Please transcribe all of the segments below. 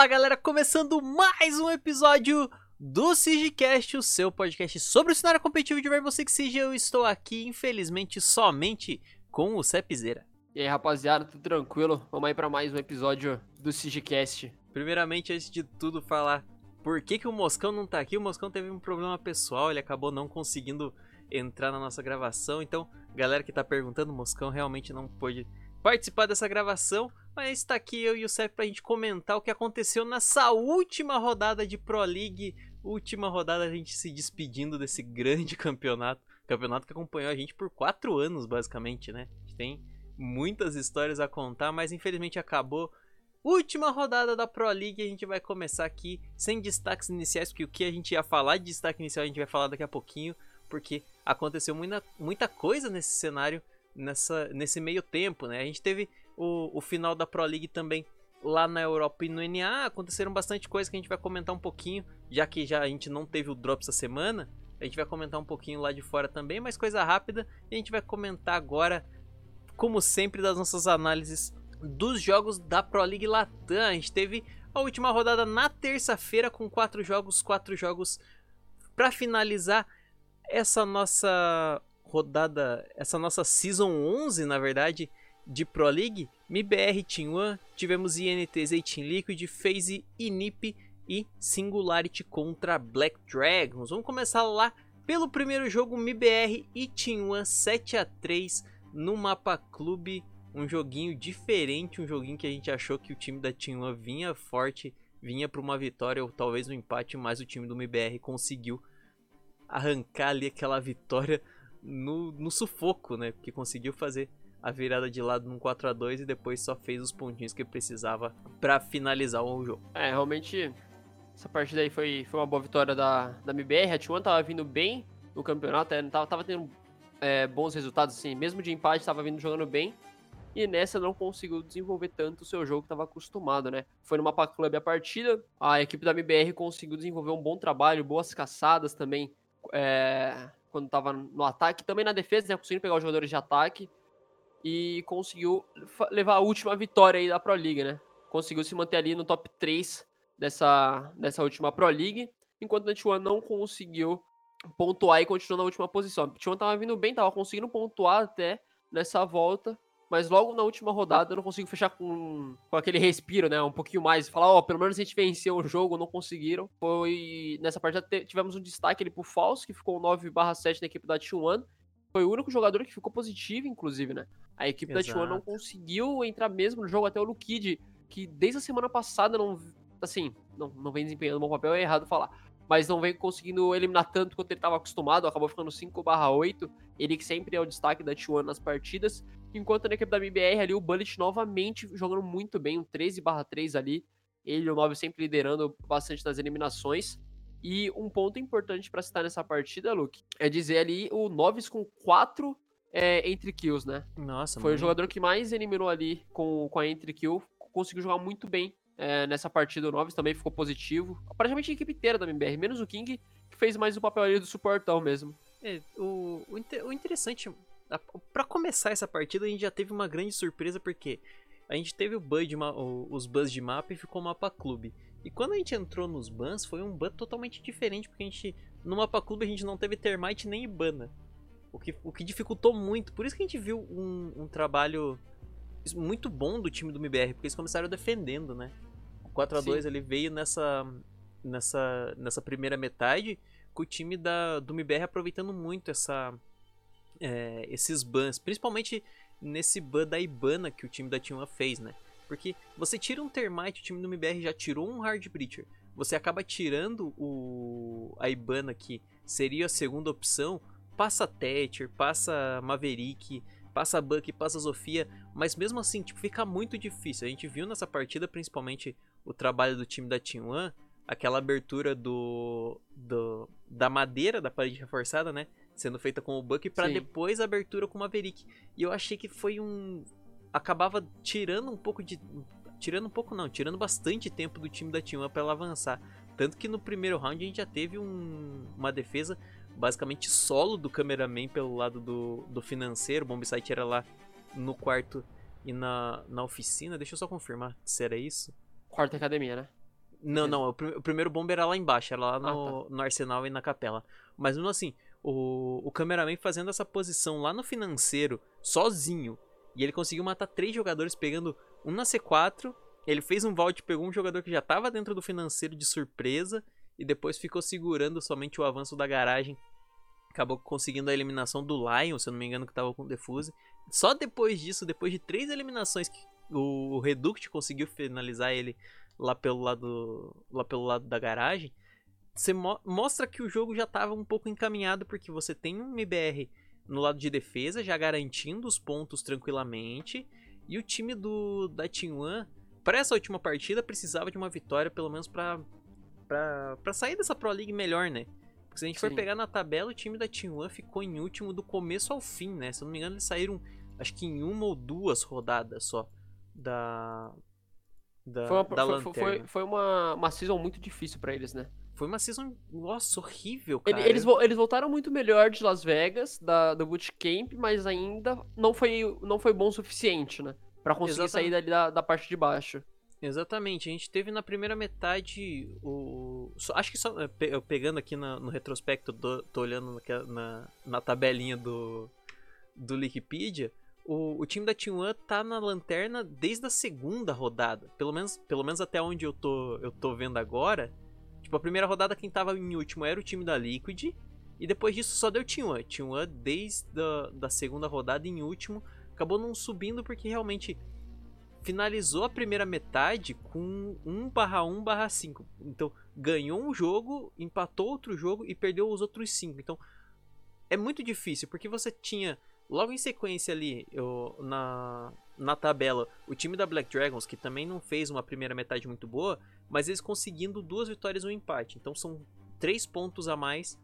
Fala galera, começando mais um episódio do SIGCast, o seu podcast sobre o cenário competitivo de Rainbow Six Siege. Eu estou aqui, infelizmente, somente com o Cepzeira. E aí rapaziada, tudo tranquilo? Vamos aí para mais um episódio do SIGCast. Primeiramente, antes de tudo, falar por que, que o Moscão não tá aqui. O Moscão teve um problema pessoal, ele acabou não conseguindo entrar na nossa gravação. Então, galera que tá perguntando, o Moscão realmente não pôde participar dessa gravação. Mas está aqui eu e o Cep pra gente comentar o que aconteceu nessa última rodada de Pro League. Última rodada a gente se despedindo desse grande campeonato. Campeonato que acompanhou a gente por quatro anos, basicamente, né? A gente tem muitas histórias a contar, mas infelizmente acabou. Última rodada da Pro League, a gente vai começar aqui sem destaques iniciais, porque o que a gente ia falar de destaque inicial a gente vai falar daqui a pouquinho, porque aconteceu muita, muita coisa nesse cenário nessa, nesse meio tempo, né? A gente teve o, o final da Pro League também lá na Europa e no NA. Aconteceram bastante coisas que a gente vai comentar um pouquinho, já que já a gente não teve o drop essa semana. A gente vai comentar um pouquinho lá de fora também, mas coisa rápida. E a gente vai comentar agora, como sempre, das nossas análises dos jogos da Pro League Latam. A gente teve a última rodada na terça-feira com quatro jogos, quatro jogos para finalizar essa nossa rodada, essa nossa Season 11, na verdade, de Pro League, MIBR Team One, tivemos INTZ e Team Liquid, FaZe e NiP e Singularity contra Black Dragons. Vamos começar lá pelo primeiro jogo, MIBR e Team One 7 a 3 no mapa clube, um joguinho diferente, um joguinho que a gente achou que o time da Team One vinha forte, vinha para uma vitória ou talvez um empate, mas o time do MIBR conseguiu arrancar ali aquela vitória no, no sufoco, né? Que conseguiu fazer a virada de lado num 4 a 2 e depois só fez os pontinhos que precisava para finalizar o jogo. É, realmente essa partida aí foi, foi uma boa vitória da, da MBR. A T1 tava vindo bem no campeonato, é, tava, tava tendo é, bons resultados, assim, mesmo de empate, tava vindo jogando bem. E nessa não conseguiu desenvolver tanto o seu jogo que estava acostumado, né? Foi no Mapa Club a partida, a equipe da MBR conseguiu desenvolver um bom trabalho, boas caçadas também, é, quando estava no ataque, também na defesa, né? Conseguindo pegar os jogadores de ataque e conseguiu levar a última vitória aí da Pro League, né? Conseguiu se manter ali no top 3 dessa, dessa última Pro League, enquanto a T1 não conseguiu pontuar e continuou na última posição. A T1 tava vindo bem, tava conseguindo pontuar até nessa volta, mas logo na última rodada eu não consigo fechar com, com aquele respiro, né? Um pouquinho mais. Falar, ó, oh, pelo menos a gente venceu o jogo, não conseguiram. Foi. Nessa partida tivemos um destaque ali pro Falso, que ficou 9/7 na equipe da T1. Foi o único jogador que ficou positivo, inclusive, né? A equipe Exato. da T1 não conseguiu entrar mesmo no jogo, até o Lukid, que desde a semana passada não. Assim, não, não vem desempenhando um bom papel, é errado falar mas não vem conseguindo eliminar tanto quanto ele estava acostumado, acabou ficando 5/8, ele que sempre é o destaque da T1 nas partidas, enquanto na equipe da MBR ali o Bullet novamente jogando muito bem, um 13/3 ali, ele e o 9 sempre liderando bastante nas eliminações. E um ponto importante para citar nessa partida, Luke, é dizer ali o Noves com 4 é, entre kills, né? Nossa, Foi mano. o jogador que mais eliminou ali com, com a entre kill, conseguiu jogar muito bem é, nessa partida o Noves também ficou positivo. Praticamente a equipe inteira da MBR, menos o King, que fez mais o papel ali do suportão mesmo. É, o, o, o interessante, para começar essa partida, a gente já teve uma grande surpresa, porque a gente teve o ban de, os bans de mapa e ficou mapa clube. E quando a gente entrou nos bans, foi um ban totalmente diferente, porque a gente, no mapa clube, a gente não teve termite nem Ibana. O que, o que dificultou muito. Por isso que a gente viu um, um trabalho muito bom do time do MBR, porque eles começaram defendendo, né? 4 a 2 ele veio nessa, nessa, nessa primeira metade com o time da, do MBR aproveitando muito essa, é, esses bans, principalmente nesse ban da Ibana que o time da T1 fez, né? Porque você tira um Termite, o time do MBR já tirou um Hard Breacher, você acaba tirando o a Ibana que seria a segunda opção, passa Thatcher, passa Maverick, passa Buck, passa Sofia, mas mesmo assim, tipo, fica muito difícil. A gente viu nessa partida, principalmente o trabalho do time da Team One, aquela abertura do, do da madeira da parede reforçada, né? Sendo feita com o Buck para depois a abertura com o Maverick. E eu achei que foi um acabava tirando um pouco de tirando um pouco não, tirando bastante tempo do time da Team One para ela avançar. Tanto que no primeiro round a gente já teve um, uma defesa basicamente solo do cameraman pelo lado do, do financeiro. O Bombsite era lá no quarto e na, na oficina. Deixa eu só confirmar se era isso. Quarta academia, né? Não, não, o, prim- o primeiro bomba era lá embaixo, era lá Ah, no, no Arsenal e na Capela. Mas mesmo assim, o, o cameraman fazendo essa posição lá no financeiro, sozinho, e ele conseguiu matar três jogadores pegando um na C4, ele fez um vault, pegou um jogador que já tava dentro do financeiro de surpresa, e depois ficou segurando somente o avanço da garagem. Acabou conseguindo a eliminação do Lion, se eu não me engano, que tava com o Defuse. Só depois disso, depois de três eliminações que o, Reduct conseguiu finalizar ele lá pelo lado, lá pelo lado da garagem, você mo- mostra que o jogo já estava um pouco encaminhado porque você tem um MBR no lado de defesa já garantindo os pontos tranquilamente e o time do da Team One para essa última partida precisava de uma vitória pelo menos para para sair dessa Pro League melhor, né? Porque se a gente for Sim. pegar na tabela, o time da Team One ficou em último do começo ao fim, né? Se eu não me engano, eles saíram acho que em uma ou duas rodadas só da da, Foi uma, da foi, lanterna. foi, foi uma, uma season muito difícil pra eles, né? Foi uma season, nossa, horrível, cara. Eles, eles voltaram muito melhor de Las Vegas, da, do bootcamp, mas ainda não foi, não foi bom o suficiente, né? Pra conseguir sair Exatamente. dali da, da parte de baixo. Exatamente, a gente teve na primeira metade o. acho que só. eu Pegando aqui na- no retrospecto, tô, tô olhando naquela- na, na tabelinha do, do Wikipedia. O, o time da Team One tá na lanterna desde a segunda rodada. Pelo menos, pelo menos até onde eu tô, eu tô vendo agora. Tipo, a primeira rodada quem tava em último era o time da Liquid. E depois disso só deu Team One. Team One desde a da segunda rodada em último. Acabou não subindo porque realmente finalizou a primeira metade com 1/1/5. Então, ganhou um jogo, empatou outro jogo e perdeu os outros 5. Então, é muito difícil, porque você tinha logo em sequência ali eu- na, na tabela o time da Black Dragons, que também não fez uma primeira metade muito boa, mas eles conseguindo duas vitórias e um empate. Então, são três pontos a mais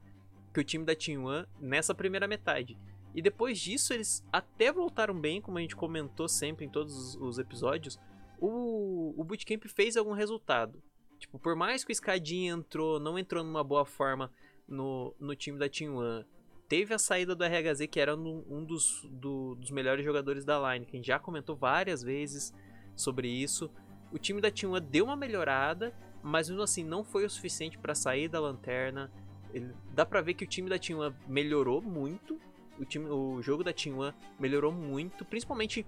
que o time da Team One nessa primeira metade. E depois disso, eles até voltaram bem, como a gente comentou sempre em todos os- os episódios. O, o Bootcamp fez algum resultado. Tipo, por mais que o Skadinha entrou, não entrou numa boa forma no, no time da Team One. Teve a saída do RHZ, que era um, dos, do- dos melhores jogadores da line, que a gente já comentou várias vezes sobre isso. O time da Team One deu uma melhorada, mas mesmo assim não foi o suficiente para sair da lanterna. Ele- dá pra ver que o time da Team One melhorou muito. O, time, o jogo da Team One melhorou muito, principalmente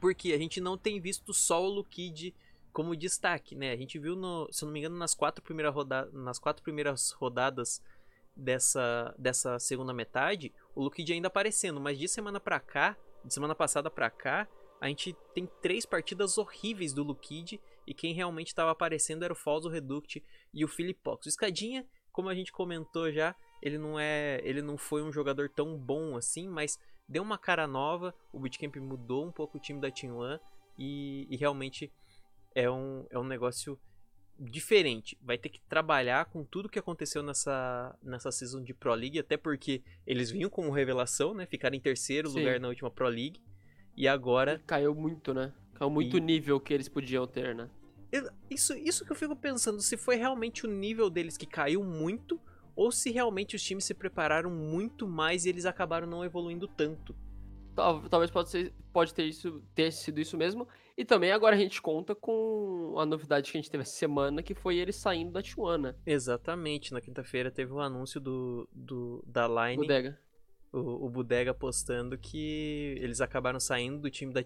porque a gente não tem visto só o Lukid como destaque, né? A gente viu, no, se eu não me engano, nas quatro, primeira roda, nas quatro primeiras rodadas dessa, dessa segunda metade, o Lukid ainda aparecendo, mas de semana pra cá, de semana passada pra cá, a gente tem três partidas horríveis do Lukid e quem realmente estava aparecendo era o Falso Reduct e o Philipox. O Escadinha, como a gente comentou já, ele não é, ele não foi um jogador tão bom assim, mas deu uma cara nova, o Bootcamp mudou um pouco o time da Team One e, e realmente é um, é um negócio diferente. Vai ter que trabalhar com tudo que aconteceu nessa, nessa season de Pro League, até porque eles vinham como revelação, né? Ficaram em terceiro Sim. lugar na última Pro League. E agora. Caiu muito, né? Caiu muito E- o nível que eles podiam ter, né? Isso, isso que eu fico pensando, se foi realmente o nível deles que caiu muito, ou se realmente os times se prepararam muito mais e eles acabaram não evoluindo tanto. Tal- Talvez pode, ser, pode ter, isso, ter sido isso mesmo. E também agora a gente conta com a novidade que a gente teve essa semana, que foi ele saindo da Tijuana, Exatamente, na quinta-feira teve o anúncio do, do da Line, bodega. o, o Bodega postando que eles acabaram saindo do time da.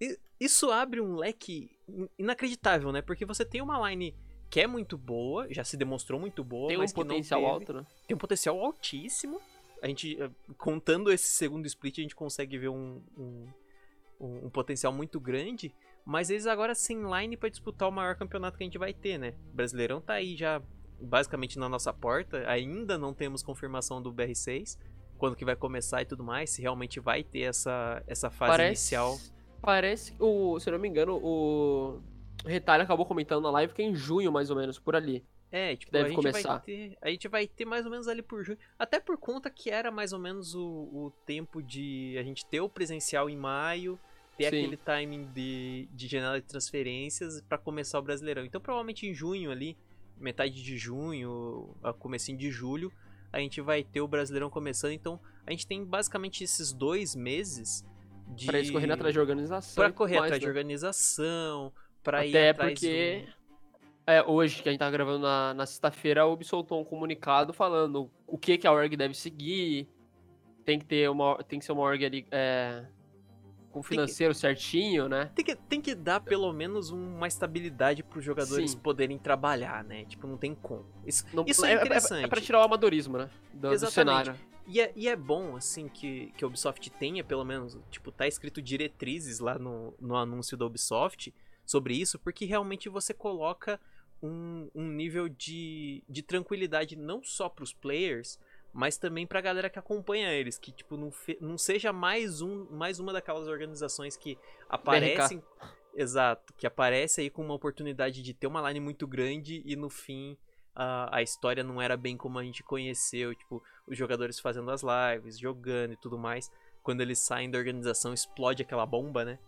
E isso abre um leque in- inacreditável, né? Porque você tem uma line que é muito boa, já se demonstrou muito boa, Tem um potencial alto, né? tem um potencial altíssimo. A gente, eh, contando esse segundo split, a gente consegue ver um, um, um- um potencial muito grande. Mas eles agora sem line pra disputar o maior campeonato que a gente vai ter, né? O Brasileirão tá aí já basicamente na nossa porta. Ainda não temos confirmação do BR6. Quando que vai começar e tudo mais. Se realmente vai ter essa, essa fase Parece, inicial. Parece, o, se eu não me engano, o Retalho acabou comentando na live que é em junho, mais ou menos, por ali. É, tipo, deve a gente começar. vai ter. A gente vai ter mais ou menos ali por junho. Até por conta que era mais ou menos o, o tempo de a gente ter o presencial em maio, ter Sim. aquele timing de, de janela de transferências pra começar o Brasileirão. Então provavelmente em junho ali, metade de junho, a comecinho de julho, a gente vai ter o Brasileirão começando. Então a gente tem basicamente esses dois meses de. Pra eles correrem atrás de organização. Pra correr mais, atrás de né? organização, pra ir Até atrás porque do- É, hoje, que a gente tá gravando na, na sexta-feira, a Ubi soltou um comunicado falando o que, que a org deve seguir. Tem que ter uma. Tem que ser uma org ali. É, com financeiro que, certinho, né? Tem que, tem que dar pelo menos uma estabilidade para os jogadores Sim. poderem trabalhar, né? Tipo, não tem como. Isso, não, isso é, é interessante. É, é pra tirar o amadorismo, né? Do, do cenário. E é, e é bom, assim, que, que a Ubisoft tenha, pelo menos, tipo, tá escrito diretrizes lá no, no anúncio da Ubisoft sobre isso, porque realmente você coloca um, um nível de, de tranquilidade não só para os players, mas também pra galera que acompanha eles, que tipo não, não seja mais um mais uma daquelas organizações que aparecem BRK. exato, que aparece aí com uma oportunidade de ter uma line muito grande e no fim a, a história não era bem como a gente conheceu, tipo, os jogadores fazendo as lives, jogando e tudo mais. Quando eles saem da organização, explode aquela bomba, né?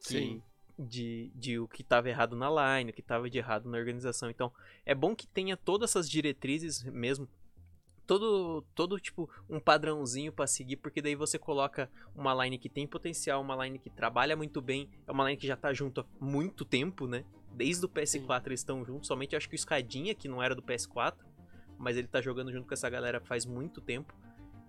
Que, Sim. De, de o que estava errado na line, o que estava de errado na organização. Então, é bom que tenha todas essas diretrizes mesmo todo, todo tipo um padrãozinho para seguir, porque daí você coloca uma line que tem potencial, uma line que trabalha muito bem, é uma line que já tá junto há muito tempo, né? Desde o PS4 Sim. eles estão juntos, somente acho que o Escadinha, que não era do PS4, mas ele tá jogando junto com essa galera faz muito tempo.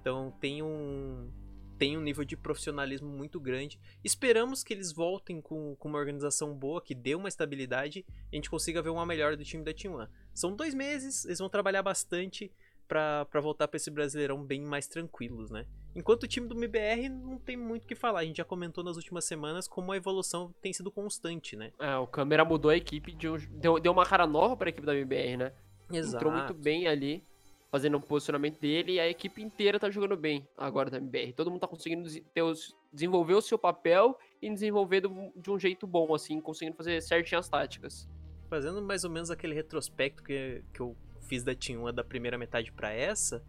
Então tem um tem um nível de profissionalismo muito grande. Esperamos que eles voltem com, com uma organização boa, que dê uma estabilidade e a gente consiga ver uma melhora do time da Team One. São dois meses, eles vão trabalhar bastante para voltar para esse Brasileirão bem mais tranquilos, né? Enquanto o time do MBR não tem muito o que falar, a gente já comentou nas últimas semanas como a evolução tem sido constante, né? É, o câmera mudou a equipe, de um, deu, deu uma cara nova para a equipe da MBR, né? Exato. Entrou muito bem ali, fazendo um posicionamento dele e a equipe inteira tá jogando bem agora da MBR. Todo mundo tá conseguindo os, desenvolver o seu papel e desenvolver do, de um jeito bom, assim, conseguindo fazer certinho as táticas. Fazendo mais ou menos aquele retrospecto que, que eu fiz da Team 1 da primeira metade para essa,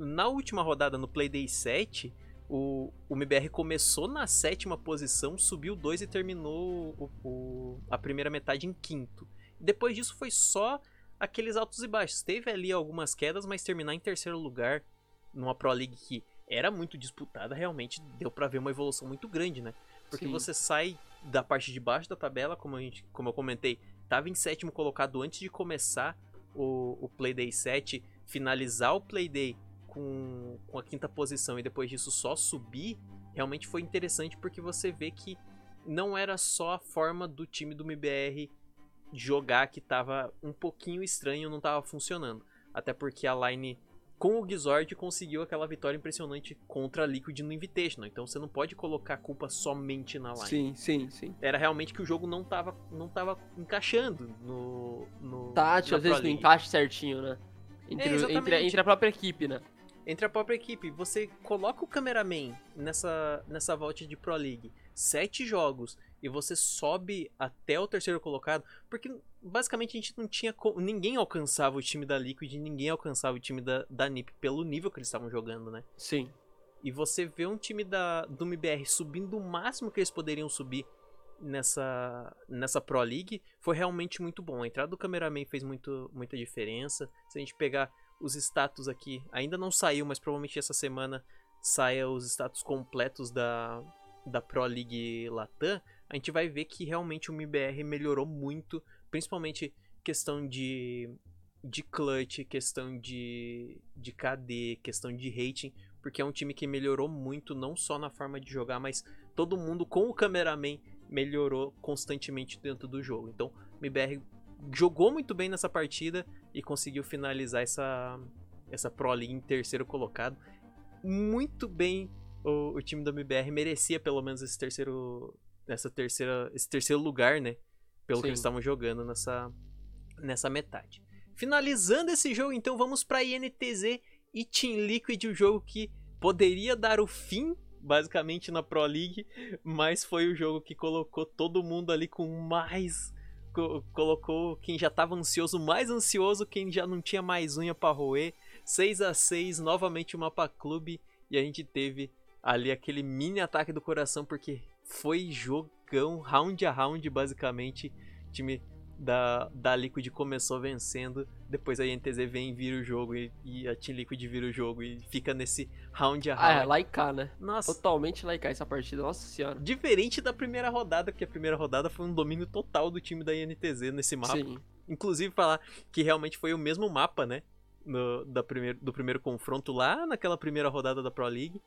na última rodada no Playday 7, o, o MBR começou na sétima posição, subiu dois e terminou o, o, a primeira metade em quinto. Depois disso foi só aqueles altos e baixos. Teve ali algumas quedas, mas terminar em terceiro lugar numa Pro League que era muito disputada, realmente deu para ver uma evolução muito grande, né? Porque Sim. você sai da parte de baixo da tabela, como, a gente, como eu comentei, estava em sétimo colocado antes de começar o, o Playday 7, finalizar o Playday com, com a quinta posição e depois disso só subir, realmente foi interessante porque você vê que não era só a forma do time do MBR jogar que estava um pouquinho estranho, não estava funcionando. Até porque a line com o Gizord conseguiu aquela vitória impressionante contra a Liquid no Invitational. Então você não pode colocar a culpa somente na line. Sim, sim, sim. Era realmente que o jogo não tava, não tava encaixando no. no Tátil, às vezes não encaixa certinho, né? Entre, é, entre, entre, a própria equipe, né? Entre a própria equipe. Você coloca o cameraman nessa, nessa volta de Pro League. Sete jogos e você sobe até o terceiro colocado, porque basicamente a gente não tinha. Ninguém alcançava o time da Liquid, ninguém alcançava o time da, da NiP pelo nível que eles estavam jogando, né? Sim. E você vê um time da, do MBR subindo o máximo que eles poderiam subir nessa, nessa Pro League foi realmente muito bom. A entrada do cameraman fez muito, muita diferença. Se a gente pegar os status aqui, ainda não saiu, mas provavelmente essa semana saia os status completos da, da Pro League Latam a gente vai ver que realmente o MBR melhorou muito, principalmente questão de, de clutch, questão de, de KD, questão de rating, porque é um time que melhorou muito, não só na forma de jogar, mas todo mundo com o cameraman melhorou constantemente dentro do jogo. Então, o MBR jogou muito bem nessa partida e conseguiu finalizar essa, essa Pro League em terceiro colocado. Muito bem o, o time do MBR merecia pelo menos esse terceiro nessa terceira, esse terceiro lugar, né? Pelo Sim. que eles estavam jogando nessa, nessa metade. Finalizando esse jogo, então vamos para INTZ e Team Liquid, o um jogo que poderia dar o fim, basicamente, na Pro League, mas foi o jogo que colocou todo mundo ali com mais. Co colocou quem já estava ansioso, mais ansioso, quem já não tinha mais unha para roer. 6 a 6 novamente o mapa clube, e a gente teve ali aquele mini ataque do coração, porque foi jogão, round a round, basicamente. O time da, da Liquid começou vencendo, depois a INTZ vem e vira o jogo, e, e a Team Liquid vira o jogo, e fica nesse round a round. Ah, é, laicar, né? Nossa. Totalmente laicar essa partida, nossa senhora. Diferente da primeira rodada, porque a primeira rodada foi um domínio total do time da INTZ nesse mapa. Sim. inclusive falar que realmente foi o mesmo mapa, né? No, da primeiro, do primeiro confronto lá naquela primeira rodada da Pro League.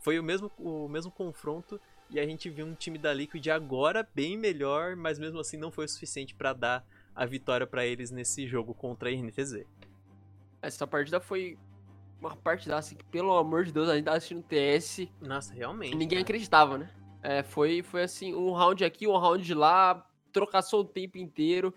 Foi o mesmo, o mesmo confronto e a gente viu um time da Liquid agora bem melhor, mas mesmo assim não foi o suficiente para dar a vitória para eles nesse jogo contra a NTZ. Essa partida foi uma partida assim que, pelo amor de Deus, a gente tava assistindo TS. Nossa, realmente. Ninguém cara. acreditava, né? É, foi, foi assim, um round aqui, um round lá, trocação o tempo inteiro.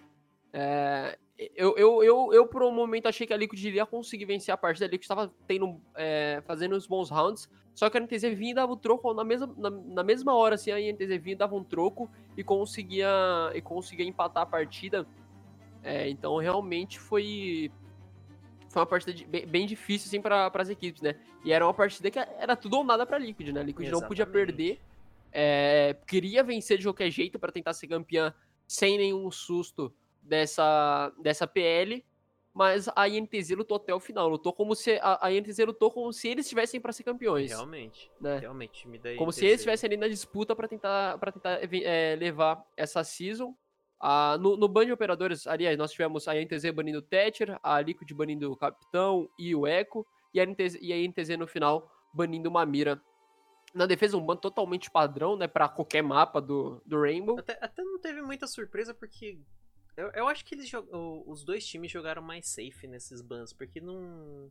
É, eu, eu, eu, eu, por um momento, achei que a Liquid iria conseguir vencer a partida. A Liquid estava tendo, é, fazendo uns bons rounds. Só que a NTZ vinha e dava o troco na mesma, na, na, mesma hora, assim, a NTZ vinha e dava um troco e conseguia, e conseguia empatar a partida. É, então, realmente foi, foi uma partida de, bem, bem, difícil, assim, para as equipes, né? E era uma partida que era tudo ou nada para Liquid, né? A Liquid Exatamente. não podia perder. É, queria vencer de qualquer jeito para tentar ser campeã sem nenhum susto dessa, dessa PL, mas a INTZ lutou até o final. Lutou como se. A, a INTZ lutou como se eles estivessem para ser campeões. Realmente. Né? Realmente, me dá Como se eles estivessem ali na disputa para tentar, pra tentar é, levar essa season. Ah, no, no ban de operadores, aliás, nós tivemos a INTZ banindo o Thatcher, a Liquid banindo o Capitão e o Echo, e a INTZ, e a INTZ no final banindo uma mira. Na defesa, um ban totalmente padrão, né, para qualquer mapa do, do Rainbow. Até, até não teve muita surpresa, porque eu, eu acho que eles os dois times jogaram mais safe nesses bans, porque num,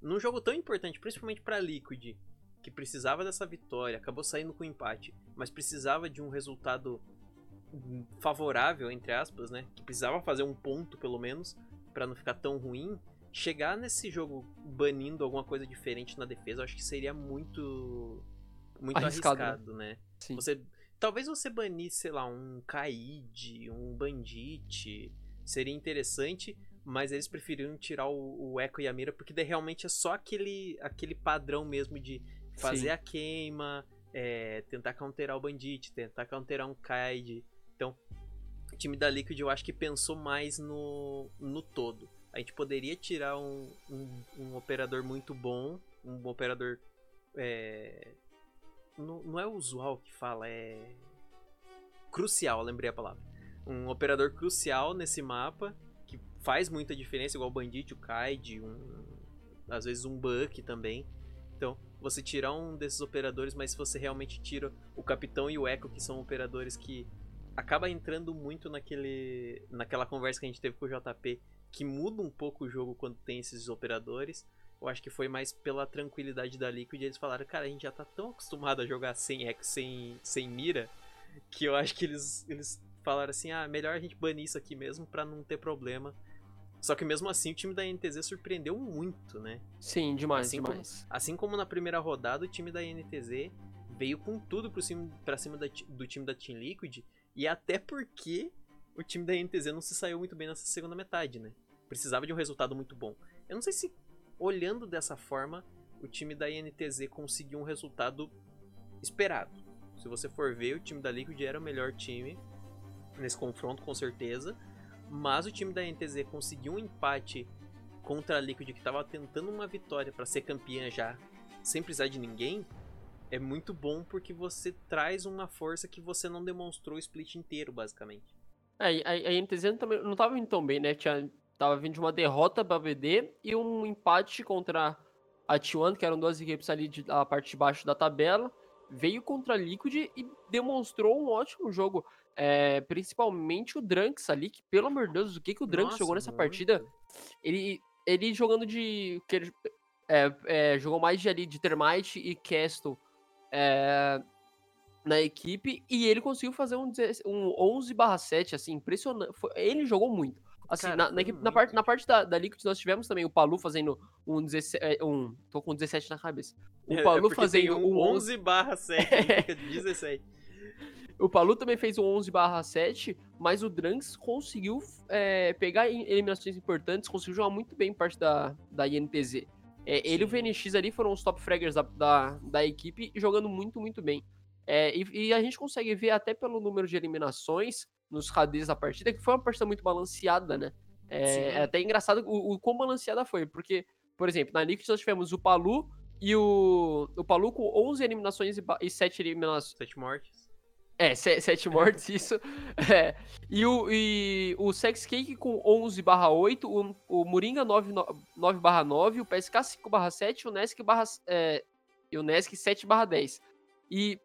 num jogo tão importante, principalmente para Liquid, que precisava dessa vitória, acabou saindo com empate, mas precisava de um resultado favorável, entre aspas, né? Que precisava fazer um ponto pelo menos, para não ficar tão ruim. Chegar nesse jogo banindo alguma coisa diferente na defesa, eu acho que seria muito muito arriscado, né? arriscado né? Sim. Você Talvez você banisse, sei lá, um Kaid, um Bandit, seria interessante, mas eles preferiram tirar o, o Echo e a Mira, porque daí realmente é só aquele, aquele padrão mesmo de fazer Sim. a queima, é, tentar counterar o Bandit, tentar counterar um Kaid. Então, o time da Liquid eu acho que pensou mais no, no todo. A gente poderia tirar um, um, um operador muito bom, um operador é, não, não é usual que fala, é. Crucial, lembrei a palavra. Um operador crucial nesse mapa, que faz muita diferença, igual o Bandit, o Kaid, um, às vezes um Buck também. Então, você tirar um desses operadores, mas se você realmente tira o Capitão e o Echo, que são operadores que acaba entrando muito naquele, naquela conversa que a gente teve com o JP, que muda um pouco o jogo quando tem esses operadores. Eu acho que foi mais pela tranquilidade da Liquid. Eles falaram, cara, a gente já tá tão acostumado a jogar sem X, sem, sem mira, que eu acho que eles, eles falaram assim, ah, melhor a gente banir isso aqui mesmo pra não ter problema. Só que mesmo assim o time da NTZ surpreendeu muito, né? Sim, demais, assim demais. Como, assim como na primeira rodada o time da NTZ veio com tudo pro cima, pra cima da, do time da Team Liquid. E até porque o time da NTZ não se saiu muito bem nessa segunda metade, né? Precisava de um resultado muito bom. Eu não sei se olhando dessa forma, o time da INTZ conseguiu um resultado esperado. Se você for ver, o time da Liquid era o melhor time nesse confronto, com certeza. Mas o time da INTZ conseguiu um empate contra a Liquid, que estava tentando uma vitória para ser campeã já, sem precisar de ninguém. É muito bom porque você traz uma força que você não demonstrou o split inteiro, basicamente. É, a, a INTZ também não estava indo tão bem, né? Tinha Tava vindo de uma derrota para BD e um empate contra a T1, que eram duas equipes ali da parte de baixo da tabela. Veio contra a Liquid e demonstrou um ótimo jogo. É, principalmente o Drunks ali, que pelo amor de Deus, o que, que o Drunks Nossa, jogou nessa partida? Ele, ele jogando de. Que ele, é, é, jogou mais de ali de Termite e Castle é, na equipe e ele conseguiu fazer um, um 11 7, assim, impressionante. Foi, ele jogou muito. Assim, Cara, na, na, equipe, na, parte, na parte da, da Liquid nós tivemos também o Palu fazendo um 17. É, um, tô com 17 na cabeça. O é, Palu é fazendo um 11 barra 7, fica 17. O Palu também fez um 11 barra 7, mas o Drunks conseguiu é, pegar eliminações importantes, conseguiu jogar muito bem parte da, da INTZ. É, ele e o VNX ali foram os top fraggers da, da, da equipe, jogando muito, muito bem. É, e, e, a gente consegue ver até pelo número de eliminações nos KDs da partida, que foi uma partida muito balanceada, né? É, é até engraçado o, o quão balanceada foi, porque, por exemplo, na Liquid nós tivemos o Palu e o, o Palu com 11 eliminações e, e 7 eliminações. 7 mortes. É, sete mortes, isso. É. E o, e o Sex Cake com 11 barra 8, o, o Moringa 9, 9 barra 9, o PSK 5 barra 7, o Nesk barra, é, e o Nesk 7 barra 10. E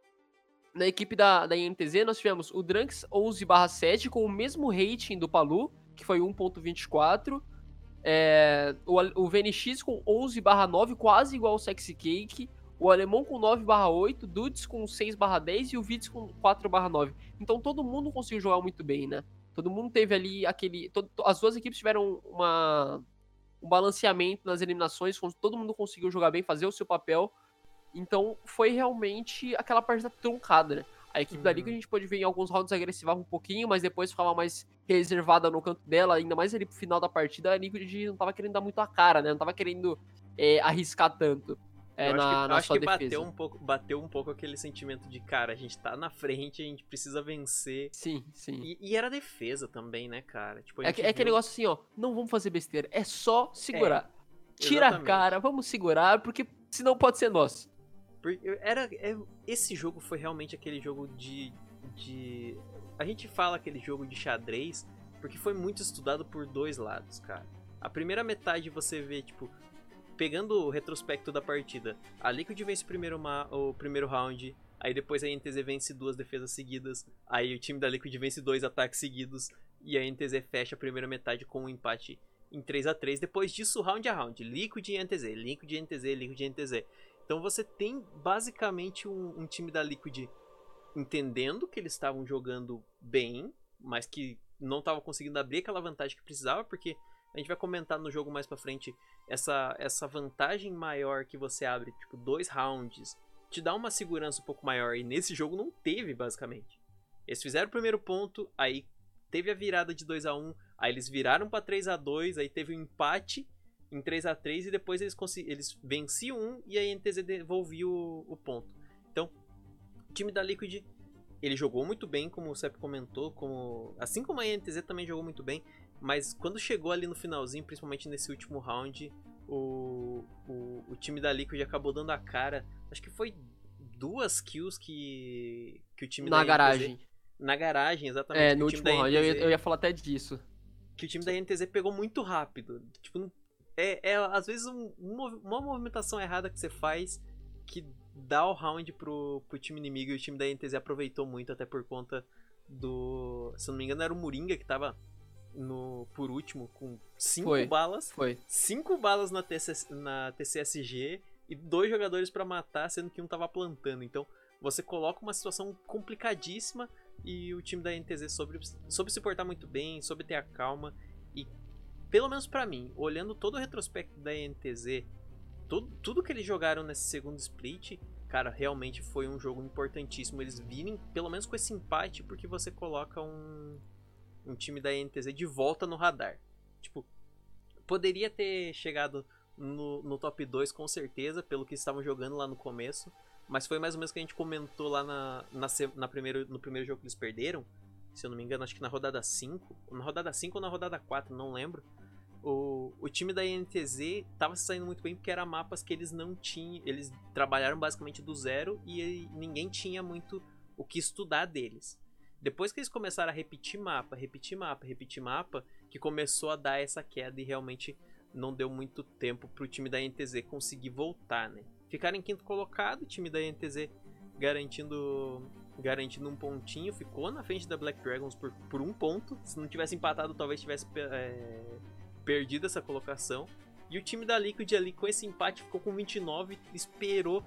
na equipe da, da INTZ nós tivemos o Drunks 11 barra 7 com o mesmo rating do Palu, que foi 1.24. É, o, o VNX com 11 barra 9, quase igual ao Sexy Cake o alemão com 9/8, Dudes com 6/10 e o Vitz com 4/9. Então todo mundo conseguiu jogar muito bem, né? Todo mundo teve ali aquele. Todo, as duas equipes tiveram uma, um balanceamento nas eliminações, todo mundo conseguiu jogar bem, fazer o seu papel. Então foi realmente aquela partida truncada, né? A equipe uhum. da Liga a gente pode ver em alguns rounds agressivava um pouquinho, mas depois ficava mais reservada no canto dela, ainda mais ali pro final da partida, a Liquid não tava querendo dar muito a cara, né? Não tava querendo é, arriscar tanto. É, eu na, acho que, na acho sua que defesa. bateu um pouco, bateu um pouco aquele sentimento de cara, a gente tá na frente, a gente precisa vencer. Sim, sim. E, e era defesa também, né, cara? Tipo, é, é viu... aquele negócio assim, ó, não vamos fazer besteira, é só segurar. É, Tira a cara, vamos segurar, porque senão pode ser nosso. Era, é, esse jogo foi realmente aquele jogo de, de. A gente fala aquele jogo de xadrez porque foi muito estudado por dois lados, cara. A primeira metade você vê, tipo, pegando o retrospecto da partida, a Liquid vence o primeiro, o primeiro round, aí depois a NTZ vence duas defesas seguidas, aí o time da Liquid vence dois ataques seguidos, e a NTZ fecha a primeira metade com um empate em 3 a 3 Depois disso, round a round, Liquid e NTZ, Liquid e NTZ, Liquid e NTZ. Então você tem basicamente um, um time da Liquid entendendo que eles estavam jogando bem, mas que não estavam conseguindo abrir aquela vantagem que precisava, porque a gente vai comentar no jogo mais pra frente essa, essa vantagem maior que você abre, tipo, dois rounds, te dá uma segurança um pouco maior. E nesse jogo não teve, basicamente. Eles fizeram o primeiro ponto, aí teve a virada de 2 a 1 aí eles viraram para 3 a 2 aí teve um empate em 3 a 3 e depois eles, eles venciam um e a NTZ devolvia o, o ponto. Então, o time da Liquid ele jogou muito bem, como o Sepp comentou, como assim como a NTZ também jogou muito bem. Mas quando chegou ali no finalzinho, principalmente nesse último round, o, o, o time da Liquid acabou dando a cara. Acho que foi duas kills que, que o time na da garagem. NTZ, na garagem, exatamente. É, no último round. NTZ, eu, eu, ia falar até disso. Que o time da NTZ pegou muito rápido. Tipo, é, é às vezes um, uma movimentação errada que você faz que dá o round pro, pro time inimigo e o time da NTZ aproveitou muito, até por conta do. Se eu não me engano, era o Moringa que tava no por último com cinco foi, balas. Foi. Cinco balas na, na TCSG e dois jogadores para matar, sendo que um tava plantando. Então você coloca uma situação complicadíssima e o time da NTZ soube, soube se portar muito bem, soube ter a calma e pelo menos para mim, olhando todo o retrospecto da NTZ, tudo, tudo que eles jogaram nesse segundo split, cara, realmente foi um jogo importantíssimo. Eles virem, pelo menos com esse empate, porque você coloca um, um time da NTZ de volta no radar. Tipo, poderia ter chegado no, no top 2 com certeza, pelo que estavam jogando lá no começo. Mas foi mais ou menos o que a gente comentou lá na, na, na primeiro, no primeiro jogo que eles perderam. Se eu não me engano, acho que na rodada 5. Na rodada 5 ou na rodada 4, não lembro. O, o time da NTZ tava se saindo muito bem porque eram mapas que eles não tinham. Eles trabalharam basicamente do zero e ninguém tinha muito o que estudar deles. Depois que eles começaram a repetir mapa, repetir mapa, repetir mapa, que começou a dar essa queda e realmente não deu muito tempo pro time da NTZ conseguir voltar, né? Ficaram em quinto colocado, o time da NTZ garantindo garantindo um pontinho, ficou na frente da Black Dragons por, por um ponto. Se não tivesse empatado, talvez tivesse é, perdido essa colocação. E o time da Liquid ali com esse empate ficou com 29, esperou.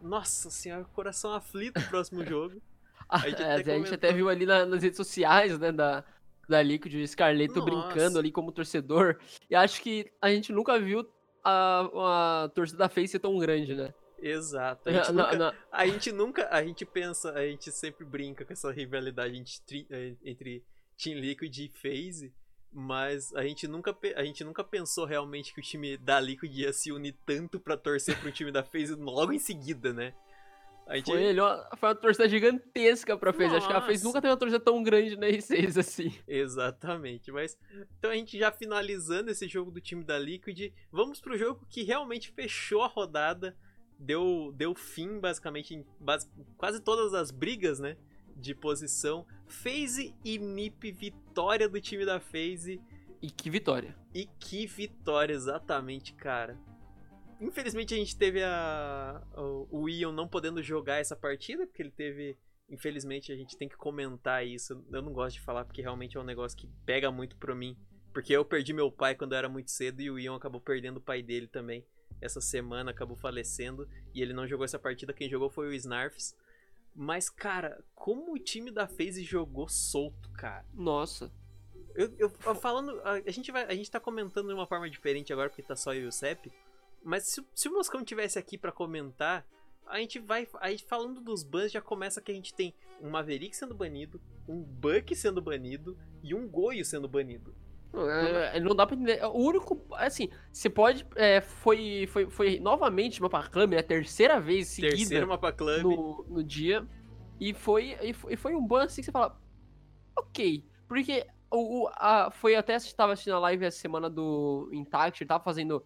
Nossa senhora, coração aflito no próximo jogo. A, gente, é, até, a gente até viu ali na, nas redes sociais, né, da, da Liquid, o Scarleto brincando ali como torcedor. E acho que a gente nunca viu a, a torcida da FaZe ser tão grande, né? Exato. A gente, não, nunca, não. a gente nunca. A gente pensa, a gente sempre brinca com essa rivalidade entre, entre Team Liquid e FaZe. Mas a gente, nunca, a gente nunca pensou realmente que o time da Liquid ia se unir tanto para torcer pro time da FaZe logo em seguida, né? Gente... Foi, ele, foi uma torcida gigantesca pra FaZe. Acho que a FaZe nunca teve uma torcida tão grande na R6 assim. Exatamente. Mas então a gente já finalizando esse jogo do time da Liquid, vamos pro jogo que realmente fechou a rodada. Deu, deu fim, basicamente, em base, quase todas as brigas, né? De posição. FaZe e NiP, vitória do time da FaZe. E que vitória. E que vitória, exatamente, cara. Infelizmente a gente teve a, o, o Ion não podendo jogar essa partida, porque ele teve. Infelizmente a gente tem que comentar isso. Eu não gosto de falar porque realmente é um negócio que pega muito pra mim. Porque eu perdi meu pai quando eu era muito cedo e o Ion acabou perdendo o pai dele também. Essa semana acabou falecendo e ele não jogou essa partida. Quem jogou foi o Snarfs. Mas, cara, como o time da FaZe jogou solto, cara. Nossa. Eu, eu falando. A, a, gente vai, a gente tá comentando de uma forma diferente agora porque tá só eu e o Sepp. Mas se, se o Moscão tivesse aqui para comentar, a gente vai. Aí falando dos bans, já começa que a gente tem um Maverick sendo banido, um Buck sendo banido e um Goio sendo banido. É, não dá pra entender. O único. Assim, você pode. É, foi, foi, foi novamente Mapa Club, é a terceira vez seguida. Terceiro Mapa Club. No, no dia. E foi, e foi, foi um ban assim que você fala. Ok. Porque o, o, a, foi até. A gente tava assistindo a live essa semana do Intact, ele tava fazendo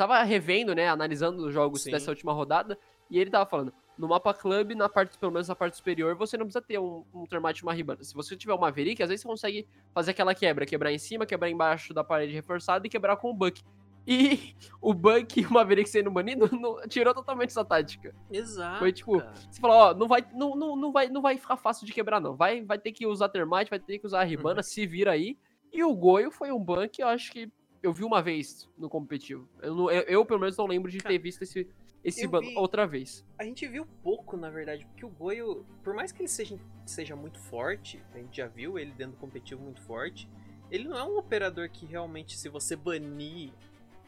tava revendo, né, analisando os jogos Sim. dessa última rodada, e ele tava falando, no mapa club, na parte, pelo menos na parte superior, você não precisa ter um, um termite uma ribana. Se você tiver uma Maverick, às vezes você consegue fazer aquela quebra, quebrar em cima, quebrar embaixo da parede reforçada e quebrar com o Buck. E o Buck e o Maverick sendo banido não, tirou totalmente essa tática. Exato. Foi tipo, você falou, ó, não vai, não, não, não, vai, não vai ficar fácil de quebrar, não. Vai, vai ter que usar termite, vai ter que usar a ribana, uhum. se vira aí. E o Goio foi um ban que eu acho que eu vi uma vez no competitivo. Eu, não, eu, eu pelo menos, não lembro de ter visto esse, esse ban outra vez. A gente viu pouco, na verdade, porque o Goio, por mais que ele seja, seja muito forte, a gente já viu ele dentro do competitivo muito forte, ele não é um operador que realmente, se você banir,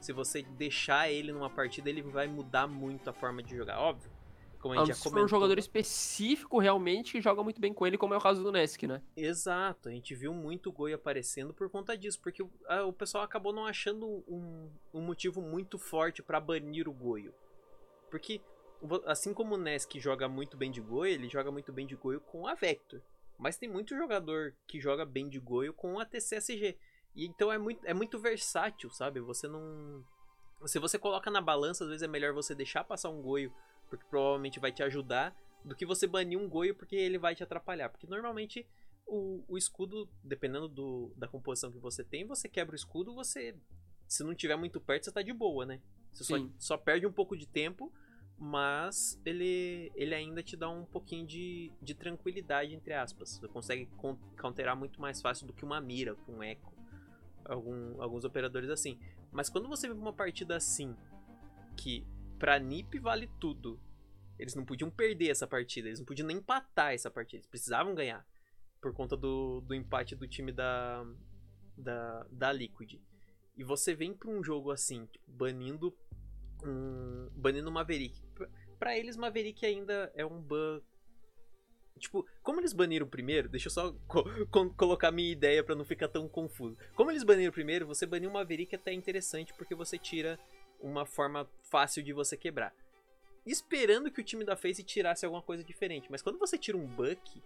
se você deixar ele numa partida, ele vai mudar muito a forma de jogar. Óbvio, como a gente já comentou. for um jogador específico realmente que joga muito bem com ele, como é o caso do Nesk, né? Exato, a gente viu muito o Goi aparecendo por conta disso, porque o, pessoal acabou não achando um, um motivo muito forte para banir o Goio. Porque, assim como o Nesk joga muito bem de Goio, ele joga muito bem de Goio com a Vector. Mas tem muito jogador que joga bem de Goio com a TCSG. E então é muito, é muito versátil, sabe? Você não. Se você coloca na balança, às vezes é melhor você deixar passar um Goio porque provavelmente vai te ajudar, do que você banir um Goio porque ele vai te atrapalhar. Porque normalmente o, o escudo, dependendo do, da composição que você tem, você quebra o escudo, você. Se não tiver muito perto, você tá de boa, né? Você só, só, perde um pouco de tempo, mas ele, ele ainda te dá um pouquinho de, de tranquilidade, entre aspas. Você consegue counterar muito mais fácil do que uma mira, com um eco. Algum, alguns operadores assim. Mas quando você vê uma partida assim, que pra NiP vale tudo. Eles não podiam perder essa partida, eles não podiam nem empatar essa partida, eles precisavam ganhar. Por conta do, do empate do time da, da, da Liquid. E você vem pra um jogo assim, tipo, banindo um, banindo Maverick. Pra eles, Maverick ainda é um ban. Tipo, como eles baniram primeiro, deixa eu só co colocar minha ideia para não ficar tão confuso. Como eles baniram primeiro, você banir um Maverick é até interessante porque você tira uma forma fácil de você quebrar. Esperando que o time da FaZe tirasse alguma coisa diferente. Mas quando você tira um Buck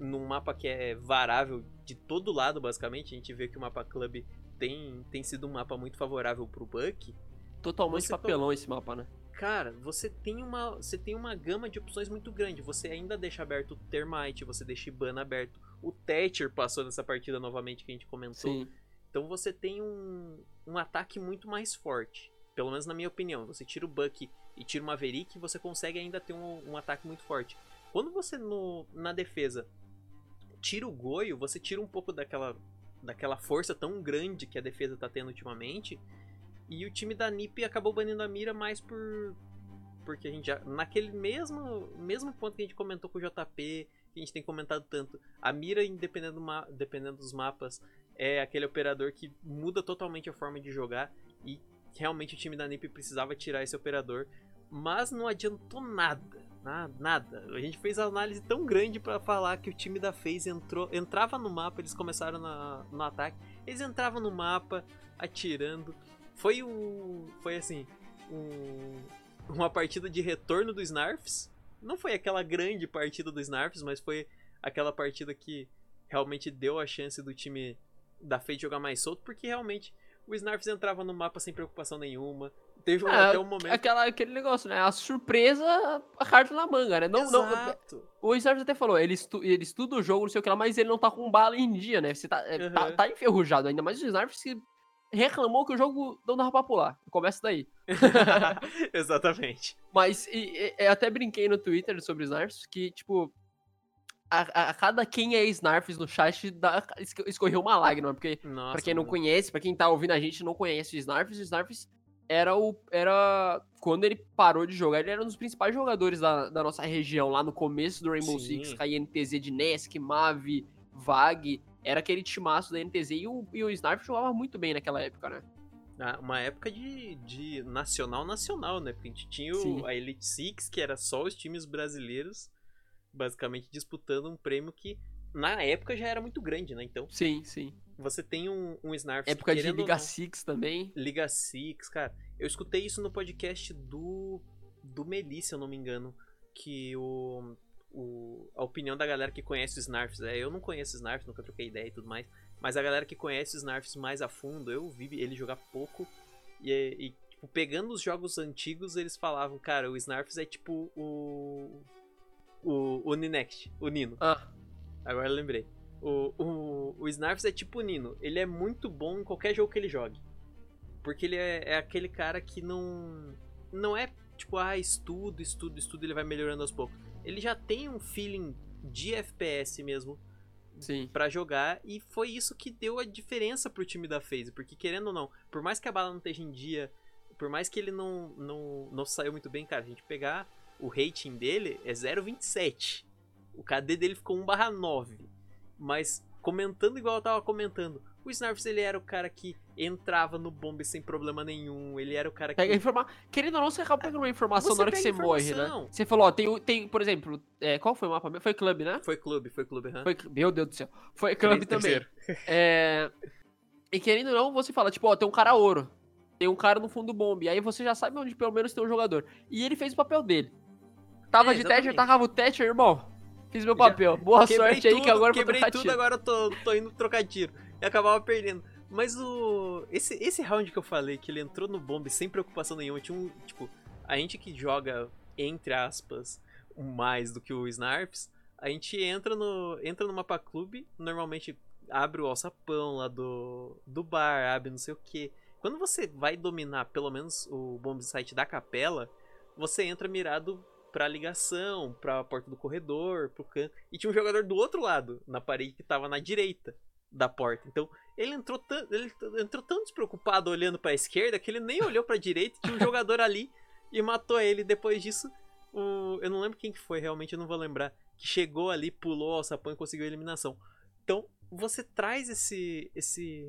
num mapa que é varável de todo lado, basicamente, a gente vê que o mapa Club tem, tem sido um mapa muito favorável pro Buck. Totalmente papelão to... esse mapa, né? Cara, você tem uma você tem uma gama de opções muito grande. Você ainda deixa aberto o Termite, você deixa Ibana aberto. O Thatcher passou nessa partida novamente que a gente comentou. Sim. Então você tem um, um ataque muito mais forte. Pelo menos na minha opinião. Você tira o Buck e tira o Maverick, você consegue ainda ter um, um ataque muito forte. Quando você no, na defesa tira o Goio, você tira um pouco daquela, daquela força tão grande que a defesa tá tendo ultimamente. E o time da NiP acabou banindo a mira mais por. Porque a gente já. Naquele mesmo, mesmo ponto que a gente comentou com o JP, que a gente tem comentado tanto. A mira, dependendo, dependendo dos mapas, é aquele operador que muda totalmente a forma de jogar e realmente o time da NiP precisava tirar esse operador, mas não adiantou nada, nada. A gente fez a análise tão grande para falar que o time da FaZe entrou, entrava no mapa, eles começaram na, no ataque, eles entravam no mapa atirando. Foi o foi assim, um, uma partida de retorno do Snarfs. Não foi aquela grande partida do Snarfs, mas foi aquela partida que realmente deu a chance do time da Fate jogar mais solto, porque realmente o Snarfs entrava no mapa sem preocupação nenhuma. Teve um, É, até um momento. Aquela, aquele negócio, né? A surpresa, a carta na manga, né? Não, não, Exato. o Snarfs até falou, ele, estu, ele estuda o jogo, não sei o que lá, mas ele não tá com bala em dia, né? Você tá, é, tá, Uhum. tá enferrujado ainda, mais o Snarfs que reclamou que o jogo não dava pra pular. Começa daí. Exatamente. Mas e, e- até brinquei no Twitter sobre Snarfs que, tipo, a, a- cada quem é Snarfs no chat dá, esco- escorreu uma lágrima, porque Nossa, pra quem não conhece, pra quem tá ouvindo a gente não conhece o Snarfs, o Snarfs era o. Era. Quando ele parou de jogar, ele era um dos principais jogadores da, da nossa região, lá no começo do Rainbow Sim. Six, INTZ de Nesk, Mavi, Vag. Era aquele timaço da NTZ e o, e o Snarf jogava muito bem naquela época, né? Ah, Uma época de, de nacional nacional, né? Porque a gente tinha o- a Elite Six, que era só os times brasileiros, basicamente disputando um prêmio que na época já era muito grande, né? Então Sim, sim. você tem um, um Snarf Época de Liga Six também. Liga Six, cara. Eu escutei isso no podcast do do Meli, se eu não me engano, que o, o a opinião da galera que conhece os Snarfs, é, eu não conheço Snarfs, nunca troquei ideia e tudo mais, mas a galera que conhece os Snarfs mais a fundo, eu vi ele jogar pouco e, e, tipo, pegando os jogos antigos, eles falavam, cara, o Snarfs é tipo o o, o Ninext, o Nino. Ah, Agora eu lembrei. O, o, o Snarfs é tipo o Nino. Ele é muito bom em qualquer jogo que ele jogue. Porque ele é, é aquele cara que não. Não é tipo, ah, estudo, estudo, estudo, ele vai melhorando aos poucos. Ele já tem um feeling de FPS mesmo sim. pra jogar e foi isso que deu a diferença pro time da FaZe, porque querendo ou não, por mais que a bala não esteja em dia, por mais que ele não não, não saiu muito bem, cara, a gente pegar o rating dele é 0.27. O KD dele ficou 1/9. Mas comentando igual eu tava comentando, o Snarfs ele era o cara que entrava no bombe sem problema nenhum, ele era o cara que Pega informa... Querendo ou não, você acaba pegando uma informação Você na hora que você morre, né? Você falou, ó, tem, o- tem por exemplo, é, qual foi o mapa? mesmo? Foi clube, né? foi clube, foi clube, aham. Foi, meu Deus do céu. Foi clube também. É, e querendo ou não, você fala, tipo, ó, tem um cara ouro. Tem um cara no fundo do bombe. Aí você já sabe onde pelo menos tem um jogador. E ele fez o papel dele. Tava É, de Thatcher, tacava o Thatcher, irmão. Fiz meu Já- papel. Boa Quebrei sorte aí tudo, que agora quebrei tudo, tiro. agora eu tô, tô indo trocar tiro. E acabava perdendo. Mas o. Esse, esse round que eu falei, que ele entrou no bombe sem preocupação nenhuma, tinha um. Tipo, a gente que joga, entre aspas, mais do que o Snarfs, a gente entra no. entra no mapa clube, normalmente abre o alçapão lá do, do bar, abre não sei o que. Quando você vai dominar pelo menos o bomb site da capela, você entra mirado pra ligação, pra porta do corredor, pro canto. E tinha um jogador do outro lado, na parede que tava na direita da porta. Então, ele entrou, tão, ele entrou tão despreocupado olhando pra esquerda que ele nem olhou pra direita, tinha um jogador ali e matou ele. Depois disso, o, eu não lembro quem que foi, realmente eu não vou lembrar, que chegou ali, pulou ao sapão e conseguiu a eliminação. Então, você traz esse esse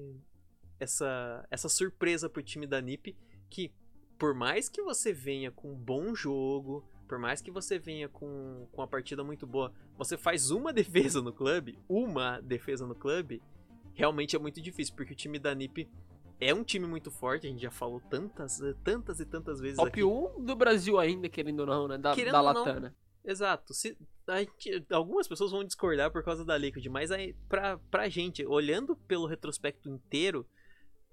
essa essa surpresa pro time da NiP que por mais que você venha com um bom jogo, por mais que você venha com, com uma partida muito boa, você faz uma defesa no clube, uma defesa no clube, realmente é muito difícil, porque o time da NiP é um time muito forte, a gente já falou tantas, tantas e tantas vezes Top aqui. 1 do Brasil ainda, querendo ou não, né? Da, Querendo da não, Latana. Exato. Se, gente- algumas pessoas vão discordar por causa da Liquid, mas aí, pra, pra gente, olhando pelo retrospecto inteiro,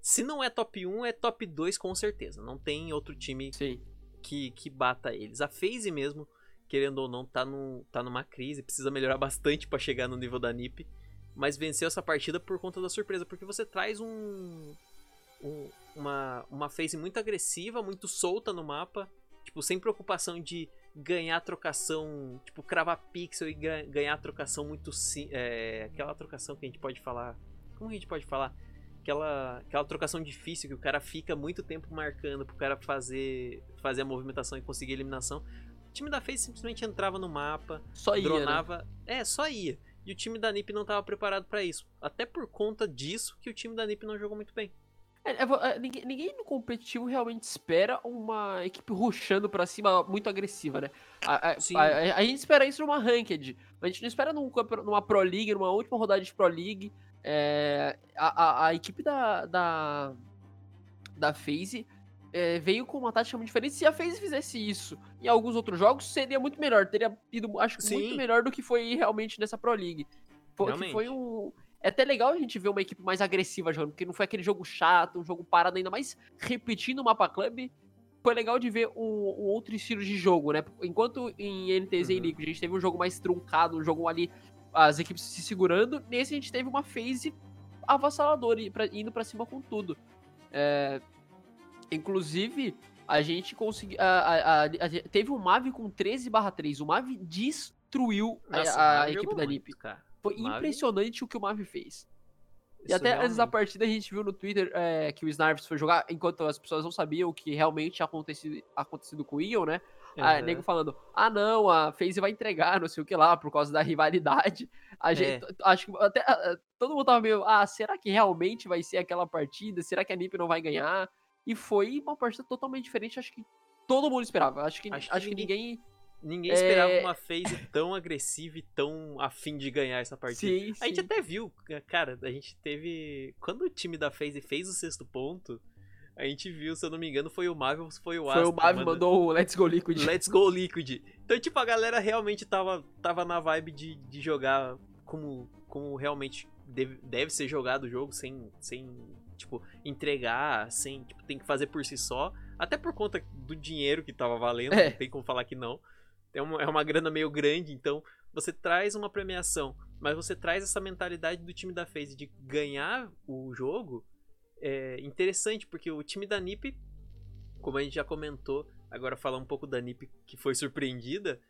se não é top 1, é top 2 com certeza. Não tem outro time Sim. Que, que bata eles. A FaZe mesmo, querendo ou não, tá, no, tá numa crise, precisa melhorar bastante pra chegar no nível da NiP, mas venceu essa partida por conta da surpresa, porque você traz um, um- uma, uma FaZe muito agressiva, muito solta no mapa, tipo, sem preocupação de ganhar trocação, tipo, cravar pixel e ga- ganhar trocação muito sim, é, aquela trocação que a gente pode falar, como a gente pode falar? Aquela, aquela trocação difícil que o cara fica muito tempo marcando pro cara fazer, fazer a movimentação e conseguir a eliminação. O time da FaZe simplesmente entrava no mapa, Só ia, né? dronava. É, só ia. E o time da NiP não estava preparado para isso. Até por conta disso que o time da NiP não jogou muito bem. É, é, ninguém, ninguém no competitivo realmente espera uma equipe rushando pra cima muito agressiva, né? A, a- a- a- gente espera isso numa Ranked, a gente não espera num numa Pro League, numa última rodada de Pro League. É, a, a- a equipe da, da, da FaZe é, veio com uma tática muito diferente. Se a FaZe fizesse isso em alguns outros jogos, seria muito melhor. Teria ido, acho que, Sim. muito melhor do que foi realmente nessa Pro League. Foi, foi um. é até legal a gente ver uma equipe mais agressiva jogando, porque não foi aquele jogo chato, um jogo parado ainda mais repetindo o mapa club. Foi legal de ver um, um outro estilo de jogo, né? Enquanto em NTZ uhum. e Liquid a gente teve um jogo mais truncado, um jogo ali, as equipes se segurando, nesse a gente teve uma phase avassaladora, indo para cima com tudo. É, inclusive, a gente conseguiu. A, a, a, teve um Mavi com 13 barra 3. O Mavi destruiu Nossa, a, equipe da NiP. Foi Mavi... impressionante o que o Mavi fez. Isso e até realmente. antes da partida a gente viu no Twitter é, que o Snarfs foi jogar, enquanto as pessoas não sabiam o que realmente tinha acontecido, acontecido com o Ion, né? Uhum. A nego falando, ah não, a FaZe vai entregar, não sei o que lá, por causa da rivalidade. A gente, é. acho que até todo mundo tava meio, ah, será que realmente vai ser aquela partida? Será que a NiP não vai ganhar? E foi uma partida totalmente diferente, acho que todo mundo esperava. Acho que, acho, acho que ninguém. Ninguém esperava é... uma phase tão agressiva e tão afim de ganhar essa partida. Sim, a gente até viu, cara, a gente teve. Quando o time da phase fez o sexto ponto, a gente viu, se eu não me engano, foi o ou foi o Astra. Foi o manda... mandou o Let's Go Liquid. Let's Go Liquid. Então, tipo, a galera realmente tava, tava na vibe de, de jogar como, como realmente deve, deve ser jogado o jogo, sem, sem tipo, entregar sem, tipo, tem que fazer por si só. Até por conta do dinheiro que tava valendo, é. não tem como falar que não. É uma, é uma grana meio grande, então você traz uma premiação, mas você traz essa mentalidade do time da FaZe de ganhar o jogo. É interessante, porque o time da NiP, como a gente já comentou, agora falar um pouco da NiP que foi surpreendida.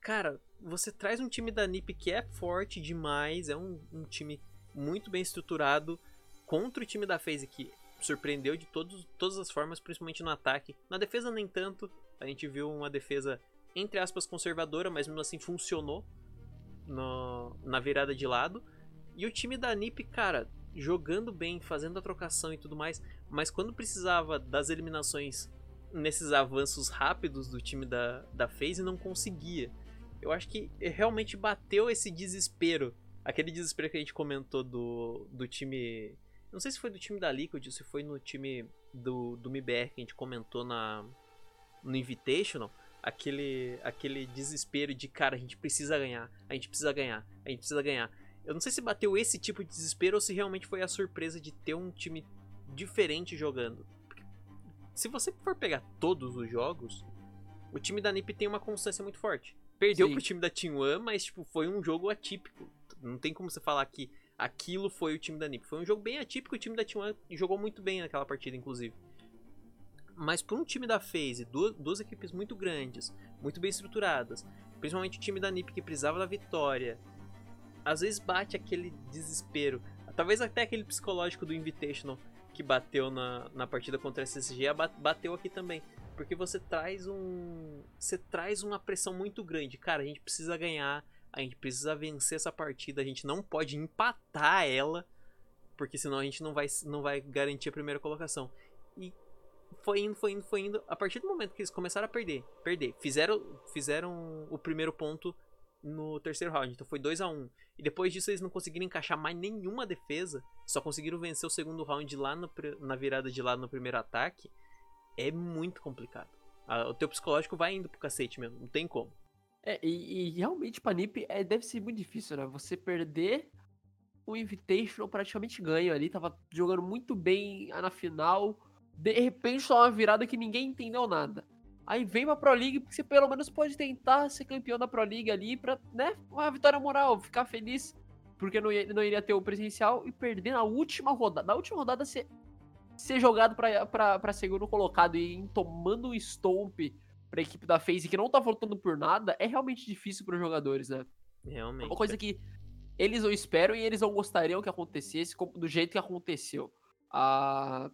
Cara, você traz um time da NiP que é forte demais, é um, um time muito bem estruturado, contra o time da FaZe que surpreendeu de todos, todas as formas, principalmente no ataque. Na defesa nem tanto, a gente viu uma defesa entre aspas conservadora, mas mesmo assim funcionou no, na virada de lado. E o time da NiP, cara, jogando bem, fazendo a trocação e tudo mais, mas quando precisava das eliminações nesses avanços rápidos do time da, da FaZe, não conseguia. Eu acho que realmente bateu esse desespero. Aquele desespero que a gente comentou do, do time não sei se foi do time da Liquid ou se foi no time do, do MIBR que a gente comentou na, no Invitational. Aquele, aquele desespero de, cara, a gente precisa ganhar, a gente precisa ganhar, a gente precisa ganhar. Eu não sei se bateu esse tipo de desespero ou se realmente foi a surpresa de ter um time diferente jogando. Porque se você for pegar todos os jogos, o time da NiP tem uma constância muito forte. Perdeu Sim. pro time da Team One, mas tipo, foi um jogo atípico. Não tem como você falar que aquilo foi o time da NiP. Foi um jogo bem atípico, o time da T1 jogou muito bem naquela partida, inclusive. Mas para um time da FaZe, duas, duas equipes muito grandes, muito bem estruturadas, principalmente o time da NiP que precisava da vitória, às vezes bate aquele desespero. Talvez até aquele psicológico do Invitational que bateu na, na partida contra a SSG bateu aqui também. Porque você traz um. Você traz uma pressão muito grande. Cara, a gente precisa ganhar a gente precisa vencer essa partida, a gente não pode empatar ela, porque senão a gente não vai, não vai garantir a primeira colocação. E foi indo, foi indo, foi indo. A partir do momento que eles começaram a perder, perder, fizeram, fizeram o primeiro ponto no terceiro round, então foi 2 a 1 um. E depois disso eles não conseguiram encaixar mais nenhuma defesa, só conseguiram vencer o segundo round lá no, na virada de lado no primeiro ataque. É muito complicado. o teu psicológico vai indo pro cacete mesmo, não tem como. É, e, e realmente pra NiP é, deve ser muito difícil, né? Você perder o Invitational praticamente ganho ali, tava jogando muito bem na final, de repente só uma virada que ninguém entendeu nada. Aí vem pra Pro League, porque você pelo menos pode tentar ser campeão da Pro League ali pra, né, uma vitória moral, ficar feliz, porque não, não iria ter o presencial e perder na última rodada. Na última rodada ser, ser jogado pra, pra, pra segundo colocado e tomando um stomp pra equipe da FaZe que não tá voltando por nada, é realmente difícil para os jogadores, né? Realmente. Uma coisa que eles não esperam e eles não gostariam que acontecesse do jeito que aconteceu. Ah,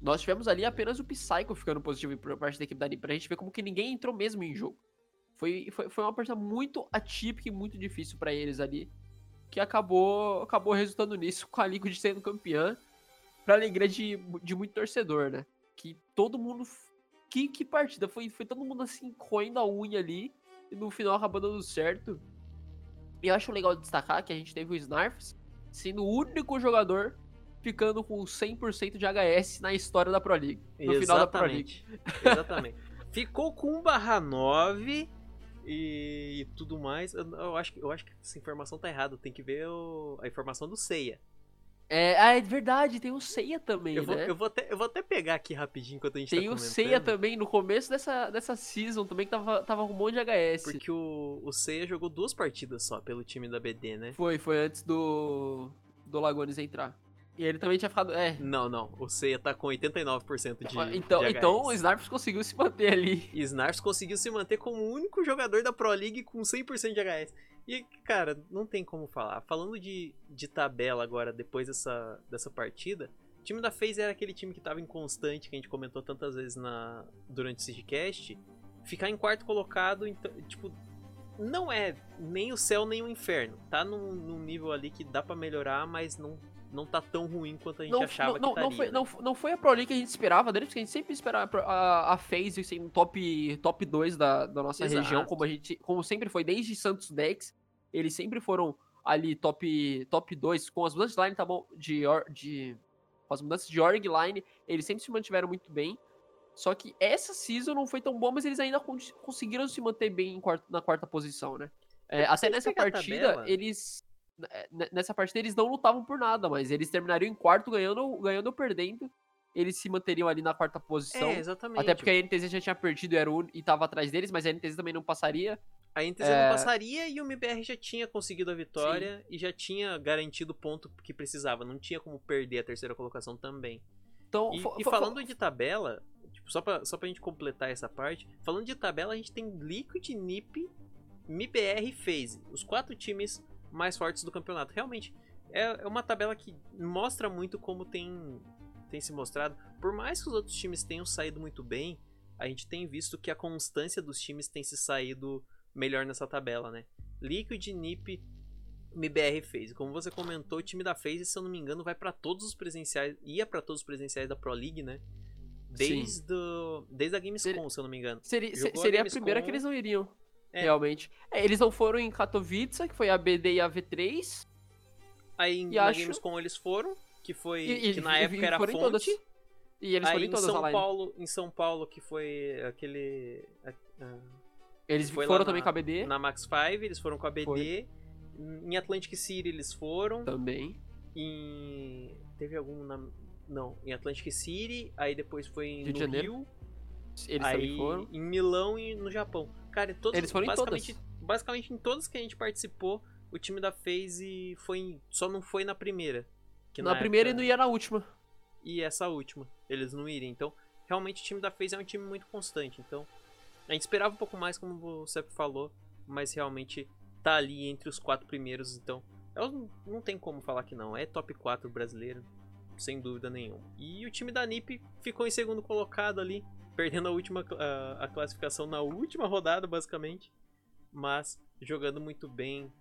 nós tivemos ali apenas o Psycho ficando positivo por parte da equipe da NiP, pra gente ver como que ninguém entrou mesmo em jogo. Foi, foi, foi uma partida muito atípica e muito difícil para eles ali, que acabou acabou resultando nisso, com a Liquid sendo campeã, pra alegria de, de muito torcedor, né? Que todo mundo que, que partida. Foi, foi todo mundo assim, coendo a unha ali. E no final acabou dando certo. E eu acho legal destacar que a gente teve o Snarfs sendo o único jogador ficando com 100% de HS na história da Pro League. No Exatamente. final da Pro League. Exatamente. Ficou com 1 barra 9 e, e tudo mais. Eu, eu, acho, eu acho que essa informação tá errada. Tem que ver o, a informação do Ceia. É, ah, é verdade, tem o Ceia também, eu vou, né? Eu vou, até, eu vou até pegar aqui rapidinho enquanto a gente tem tá o Ceia também no começo dessa, dessa season também, que tava, tava com um monte de HS. Porque o, o Ceia jogou duas partidas só pelo time da BD, né? Foi, foi antes do, do Lagones entrar. E ele também tinha ficado. É. Não, não. O Seiya tá com 89% de. Então, de então o Snarps conseguiu se manter ali. E Snarps conseguiu se manter como o único jogador da Pro League com 100% de HS. E, cara, não tem como falar. Falando de, de tabela agora, depois dessa, dessa partida, o time da FaZe era aquele time que tava inconstante, que a gente comentou tantas vezes na, durante o Sigcast. Ficar em quarto colocado, então, tipo, não é nem o céu nem o inferno. Tá num, num nível ali que dá para melhorar, mas não não tá tão ruim quanto a gente não, achava não, que não, estaria. Foi, não, não foi a Pro League que a gente esperava deles, porque a gente sempre esperava a, a FaZe assim, no top, top 2 da, da nossa Exato. região, como a gente como sempre foi, desde Santos Dex, eles sempre foram ali top, top 2, com as mudanças de line tá bom, de, de com as mudanças de org line, eles sempre se mantiveram muito bem. Só que essa season não foi tão bom, mas eles ainda con- conseguiram se manter bem em quarto- na quarta posição, né? É, É, até nessa partida, tabela- eles. É, Nessa partida eles não lutavam por nada, mas eles terminariam em quarto ganhando, ganhando ou perdendo. Eles se manteriam ali na quarta posição. É, exatamente. até porque a NTZ já tinha perdido e, era o, e tava atrás deles, mas a NTZ também não passaria. A NTZ é- não passaria e o MBR já tinha conseguido a vitória e já tinha garantido o ponto que precisava. Não tinha como perder a terceira colocação também. Então, E, e falando de tabela, tipo, só, pra, só pra gente completar essa parte, falando de tabela, a gente tem Liquid, NiP, MBR e FaZe. Os quatro times mais fortes do campeonato. Realmente, é, é uma tabela que mostra muito como tem, tem se mostrado. Por mais que os outros times tenham saído muito bem, a gente tem visto que a constância dos times tem se saído melhor nessa tabela, né? Liquid, NiP, MBR FaZe. Como você comentou, o time da FaZe, se eu não me engano, vai pra todos os presenciais, ia pra todos os presenciais da Pro League, né? Desde, o- desde a Gamescom, Seria- se eu não me engano. seria, jogou a seria a Gamescom. primeira que eles não iriam. É. Realmente. É, eles não foram em Katowice, que foi a BD e a V3. Aí E na acho- Gamescom eles foram, que foi E, que na e- época e era foram em fonte. todas. E eles aí foram em em todas São. Paulo, em São Paulo que foi aquele a- Eles foi foram também na- com a BD. na Max 5, eles foram com a BD. Em Atlantic City eles foram. Também. Em teve algum na não, em Atlantic City, aí depois foi em Rio Janeiro. Eles aí também foram. em Milão e no Japão. Cara, em todos, Eles foram em basicamente, todas. basicamente em todas que a gente participou, o time da FaZe foi em- só não foi na primeira. que Na primeira época- e não ia na última. e essa última. Eles não iriam. Então, realmente o time da FaZe é um time muito constante. Então, a gente esperava um pouco mais, como você falou, mas realmente tá ali entre os quatro primeiros. Então, eu não, não tem como falar que não. É top 4 brasileiro, sem dúvida nenhuma. E o time da NiP ficou em segundo colocado ali, perdendo a última a, a classificação na última rodada, basicamente. Mas jogando muito bem.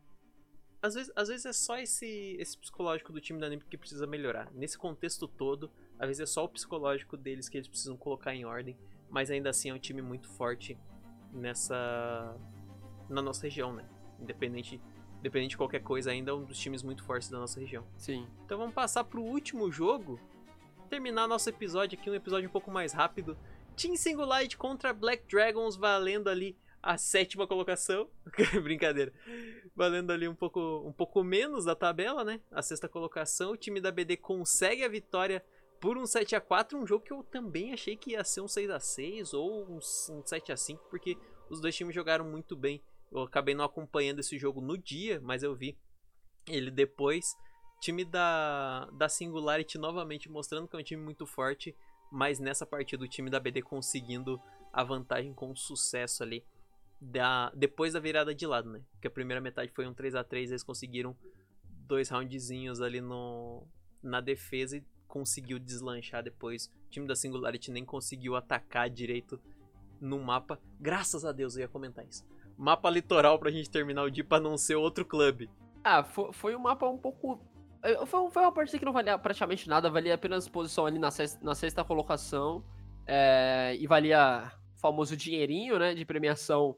Às vezes, às vezes é só esse, esse psicológico do time da NiP que precisa melhorar. Nesse contexto todo, às vezes é só o psicológico deles que eles precisam colocar em ordem, mas ainda assim é um time muito forte nessa na nossa região, né? Independente, independente de qualquer coisa, ainda é um dos times muito fortes da nossa região. Sim. Então vamos passar pro último jogo, terminar nosso episódio aqui, um episódio um pouco mais rápido. Team Singulite contra Black Dragons valendo ali a sétima colocação. Brincadeira. Valendo ali um pouco, um pouco menos da tabela, né? A sexta colocação. O time da BD consegue a vitória por um 7 a 4 um jogo que eu também achei que ia ser um 6 a 6 ou um, um 7 a 5 porque os dois times jogaram muito bem. Eu acabei não acompanhando esse jogo no dia, mas eu vi ele depois. Time da, da Singularity novamente mostrando que é um time muito forte, mas nessa partida o time da BD conseguindo a vantagem com sucesso ali. Da, depois da virada de lado, né? Porque a primeira metade foi um 3 a 3 eles conseguiram dois roundzinhos ali no, na defesa e conseguiu deslanchar depois. O time da Singularity nem conseguiu atacar direito no mapa. Graças a Deus eu ia comentar isso. Mapa litoral pra gente terminar o dia pra não ser outro clube. Ah, foi, foi um mapa um pouco. Eh, Foi, foi uma partida que não valia praticamente nada, valia apenas posição ali na sexta, na sexta colocação. eh, e valia o famoso dinheirinho, né? De premiação.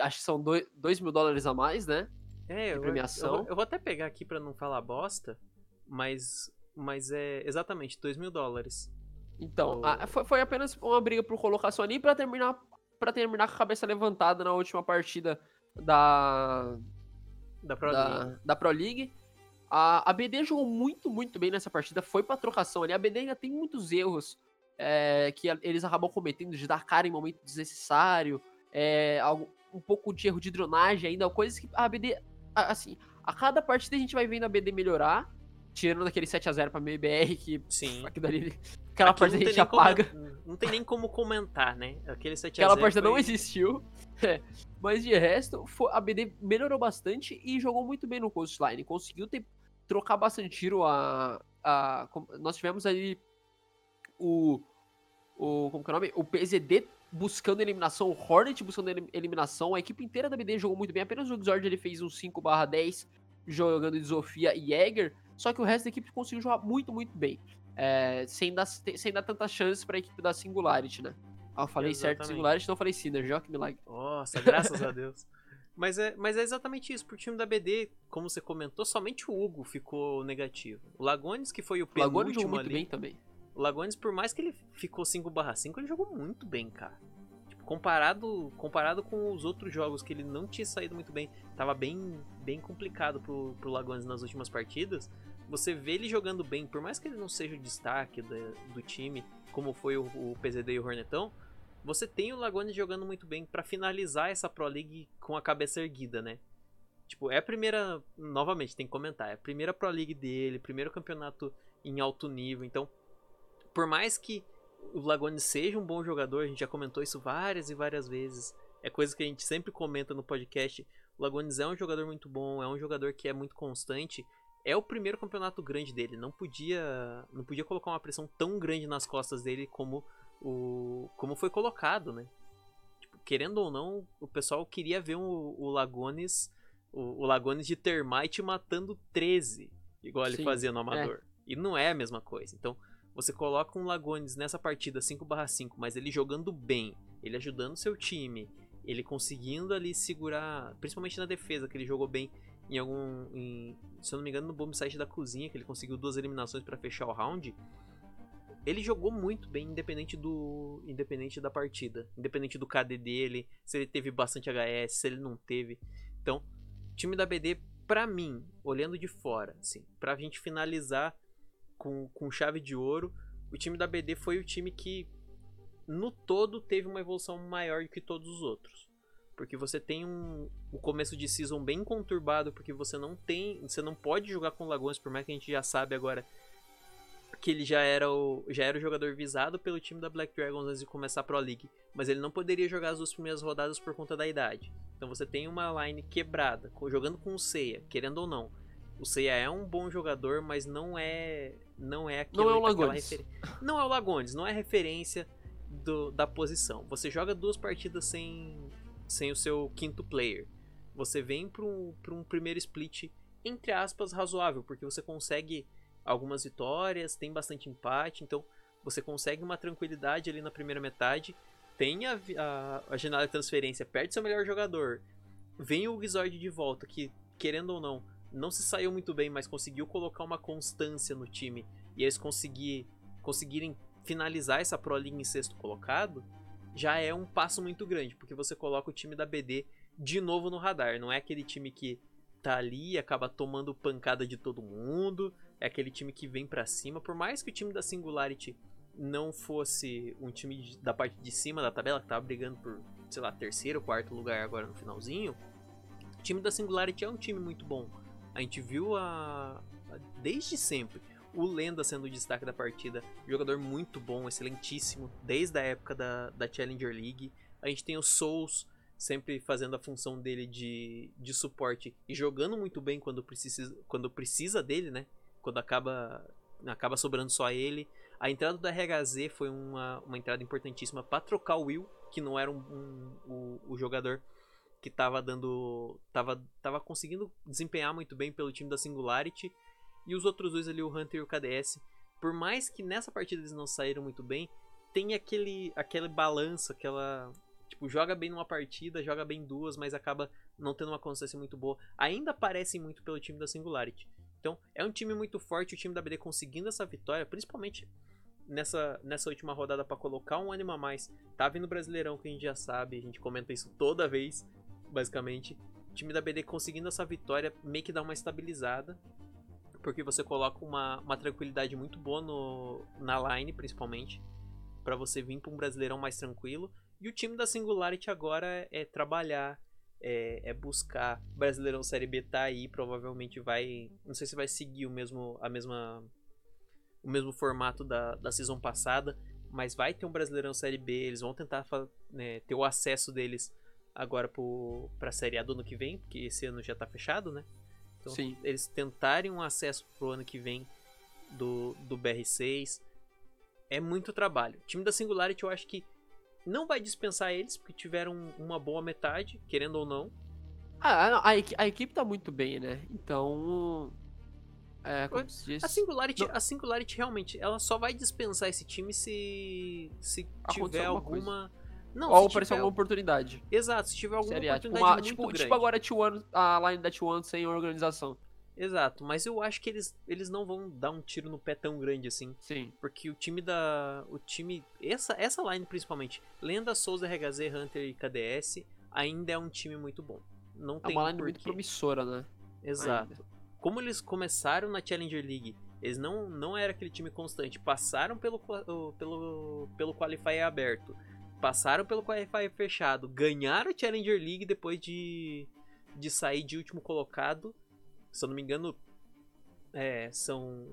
Acho que são 2 mil dólares a mais, né? É, eu, premiação. Eu, vou- eu vou até pegar aqui pra não falar bosta, mas, mas é exatamente 2 mil dólares. Então, O- a- foi, foi apenas uma briga por colocação ali pra terminar para terminar com a cabeça levantada na última partida da Da Pro da, League. da Pro League. A, a BD jogou muito, muito bem nessa partida. Foi pra trocação ali. A BD ainda tem muitos erros é, que a- eles acabam cometendo de dar cara em momento desnecessário. É, algo, um pouco de erro de dronagem ainda. Coisas que a BD. Assim, a cada partida a gente vai vendo a BD melhorar. Tirando daquele 7x0 pra MBR, que Sim. aquilo ali, aquela Aqui partida a gente nem como- apaga. não tem nem como comentar, né? Aquele 7 Aquela partida não existiu. É, Mas de resto, a BD melhorou bastante e jogou muito bem no coastline. Conseguiu ter, trocar bastante tiro. A, a, nós tivemos ali o, o. Como que é o nome? O PZD buscando eliminação, o Hornet buscando elim- eliminação. A equipe inteira da BD jogou muito bem. Apenas o Exord ele fez um 5/10 jogando de Sofia e Jäger. Só que o resto da equipe conseguiu jogar muito, muito bem. É, sem, dar, sem dar tantas chances pra equipe da Singularity, né? Ah, eu falei certo Exatamente. Singularity, não falei Synergy, ó que milagre. Nossa, graças a Deus. Mas é, mas é exatamente isso. Pro time da BD, como você comentou, somente o Hugo ficou negativo. O Lagones, que foi o O Lagoa jogou penúltimo muito ali. bem também. O Lagones, por mais que ele ficou 5/5, ele jogou muito bem, cara. Tipo, comparado, comparado com os outros jogos que ele não tinha saído muito bem, tava bem, bem complicado pro, pro Lagones nas últimas partidas. Você vê ele jogando bem, por mais que ele não seja o destaque da- do time, como foi o, o PZD e o Hornetão, você tem o Lagones jogando muito bem pra finalizar essa Pro League com a cabeça erguida, né? Tipo, é a primeira. Novamente, tem que comentar. É a primeira Pro League dele, primeiro campeonato em alto nível. Então, por mais que o Lagones seja um bom jogador, a gente já comentou isso várias e várias vezes. É coisa que a gente sempre comenta no podcast. O Lagones é um jogador muito bom, é um jogador que é muito constante. É o primeiro campeonato grande dele. Não podia, não podia colocar uma pressão tão grande nas costas dele como o como foi colocado, né? Tipo, querendo ou não, o pessoal queria ver o, o Lagones, o, o Lagones de Termite matando 13, igual ele Sim, fazia no Amador. E não é a mesma coisa. Então, você coloca um Lagones nessa partida 5/5, mas ele jogando bem, ele ajudando seu time, ele conseguindo ali segurar, principalmente na defesa, que ele jogou bem em algum. em- se eu não me engano, no bomb site da cozinha, que ele conseguiu duas eliminações pra fechar o round. Ele jogou muito bem, independente do. Independente da partida. Independente do KD dele, se ele teve bastante HS, se ele não teve. Então, time da BD, pra mim, olhando de fora, assim, pra gente finalizar com, com chave de ouro, o time da BD foi o time que, no todo, teve uma evolução maior que todos os outros. Porque você tem um, o começo de season bem conturbado, porque você não tem. Você não pode jogar com Lagoas, por mais que a gente já sabe agora que ele já era o, já era o jogador visado pelo time da Black Dragons antes de começar a Pro League. Mas ele não poderia jogar as duas primeiras rodadas por conta da idade. Então você tem uma line quebrada, jogando com o Seiya, querendo ou não. O Seiya é um bom jogador, mas não é. Não é Não é o Lagones. referen- Não é o Lagones, não é referência do- da posição. Você joga duas partidas sem, sem o seu quinto player. Você vem para um, pra um primeiro split, entre aspas, razoável, porque você consegue algumas vitórias, tem bastante empate, então você consegue uma tranquilidade ali na primeira metade. Tem a, a, a janela de transferência, perde seu melhor jogador. Vem o Wizard de volta, que, querendo ou não, não se saiu muito bem, mas conseguiu colocar uma constância no time. E eles conseguir, conseguirem finalizar essa Pro League em sexto colocado, já é um passo muito grande, porque você coloca o time da BD de novo no radar. Não é aquele time que tá ali e acaba tomando pancada de todo mundo. É aquele time que vem pra cima. Por mais que o time da Singularity não fosse um time da parte de cima da tabela, que tava brigando por, sei lá, terceiro, quarto lugar agora no finalzinho. O time da Singularity é um time muito bom. A gente viu a- desde sempre. O Lenda sendo o destaque da partida. Jogador muito bom, excelentíssimo. Desde a época da, da Challenger League. A gente tem o Souls sempre fazendo a função dele de, de suporte e jogando muito bem quando precisa, quando precisa dele, né? Quando acaba, acaba sobrando só ele. A entrada do RHZ foi uma, uma entrada importantíssima para trocar o Will, que não era um, um- o, o jogador que tava dando. Tava, tava conseguindo desempenhar muito bem pelo time da Singularity. E os outros dois ali, o Hunter e o KDS. Por mais que nessa partida eles não saíram muito bem, tem aquele, aquele balanço, aquela. Tipo, joga bem numa partida, joga bem duas, mas acaba não tendo uma constância muito boa. Ainda aparecem muito pelo time da Singularity. Então, é um time muito forte, o time da BD conseguindo essa vitória, principalmente nessa, nessa última rodada para colocar um ânimo a mais. Tá vindo Brasileirão, que a gente já sabe, a gente comenta isso toda vez, basicamente. O time da BD conseguindo essa vitória meio que dá uma estabilizada. Porque você coloca uma, uma tranquilidade muito boa no, na line, principalmente. para você vir para um Brasileirão mais tranquilo. E o time da Singularity agora é trabalhar, é, é, buscar. Brasileirão Série B tá aí, provavelmente vai. Não sei se vai seguir o mesmo, a mesma, o mesmo formato da, da season passada, mas vai ter um Brasileirão Série B. Eles vão tentar né, ter o acesso deles agora para a Série A do ano que vem, porque esse ano já tá fechado, né? Então, Sim. eles tentarem um acesso pro ano que vem do, do BR6 é muito trabalho. O time da Singularity eu acho que não vai dispensar eles, porque tiveram uma boa metade, querendo ou não. Ah, a, a, a equipe tá muito bem, né? Então. É, como se diz? A Singularity, a Singularity realmente, ela só vai dispensar esse time se se tiver alguma. Não, Ou aparecer alguma oportunidade. Exato, se tiver alguma Seria, oportunidade tipo, uma, tipo, grande. tipo agora a, T1, a line da T1 sem organização. Exato, mas eu acho que eles, eles não vão dar um tiro no pé tão grande assim. Sim. Porque o time da. O time. Essa, essa line principalmente. Lenda, Souza, RHZ, Hunter e KDS ainda é um time muito bom. Não É tem uma line porquê. muito promissora, né? Exato. ainda. Como eles começaram na Challenger League, eles não, não era aquele time constante. Passaram pelo, pelo, pelo Qualifier aberto. Passaram pelo Qualifier fechado. Ganharam a Challenger League depois de, de sair de último colocado. Se eu não me engano, é, são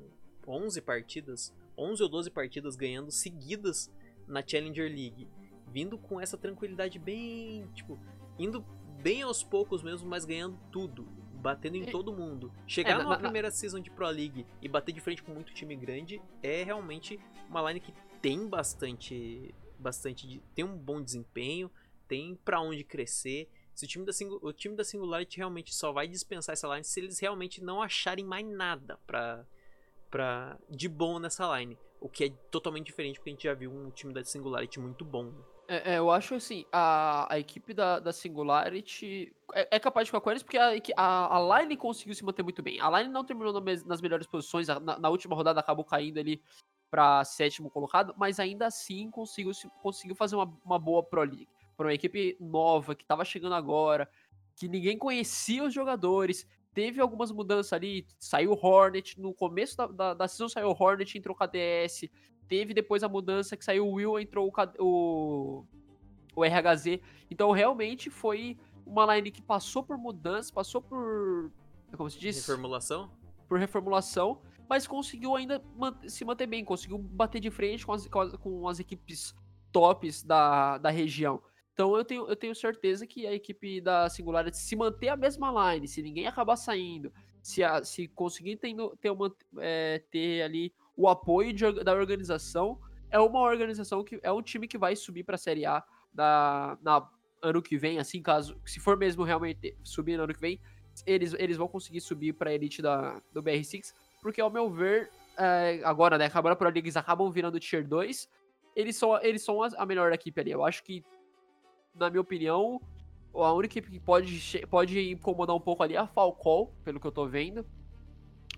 11 partidas. 11 ou 12 partidas ganhando seguidas na Challenger League. Vindo com essa tranquilidade bem. Tipo, indo bem aos poucos mesmo, mas ganhando tudo. Batendo em E- todo mundo. Chegar É, numa primeira season de Pro League e bater de frente com muito time grande é realmente uma line que tem bastante. bastante tem um bom desempenho, tem pra onde crescer. Se o time, da o time da Singularity realmente só vai dispensar essa line se eles realmente não acharem mais nada pra, pra, de bom nessa line. O que é totalmente diferente, porque a gente já viu um time da Singularity muito bom. né? É, é, eu acho assim, a, a equipe da, da Singularity é, é capaz de ficar com eles porque a, a, a Line conseguiu se manter muito bem. A Line não terminou nas melhores posições, na, na última rodada acabou caindo ali pra sétimo colocado, mas ainda assim conseguiu, se- conseguiu fazer uma, uma boa Pro League. Pra uma equipe nova, que tava chegando agora, que ninguém conhecia os jogadores, teve algumas mudanças ali, saiu o Hornet, no começo da, da, da season saiu o Hornet, entrou o KDS, teve depois a mudança que saiu o Will, entrou o, o, o RHZ. Então realmente foi uma line que passou por mudanças, passou por. Como se diz? Reformulação? Por reformulação, mas conseguiu ainda se manter bem, conseguiu bater de frente com as, com as, com as equipes tops da, da região. Então eu tenho, eu tenho certeza que a equipe da Singularity, se manter a mesma line, se ninguém acabar saindo, se, a- se conseguir tendo- ter, uma, é, ter ali o apoio de da organização, é uma organização que é um time que vai subir para a Série A da, na ano que vem, assim, caso se for mesmo realmente subir no ano que vem, eles, eles vão conseguir subir para a elite da, do BR6, porque ao meu ver, é, agora, né, acabaram por eles acabam virando tier 2, eles são, eles são a, a melhor equipe ali. Eu acho que, na minha opinião, a única equipe que pode, pode incomodar um pouco ali é a Falcol, pelo que eu tô vendo.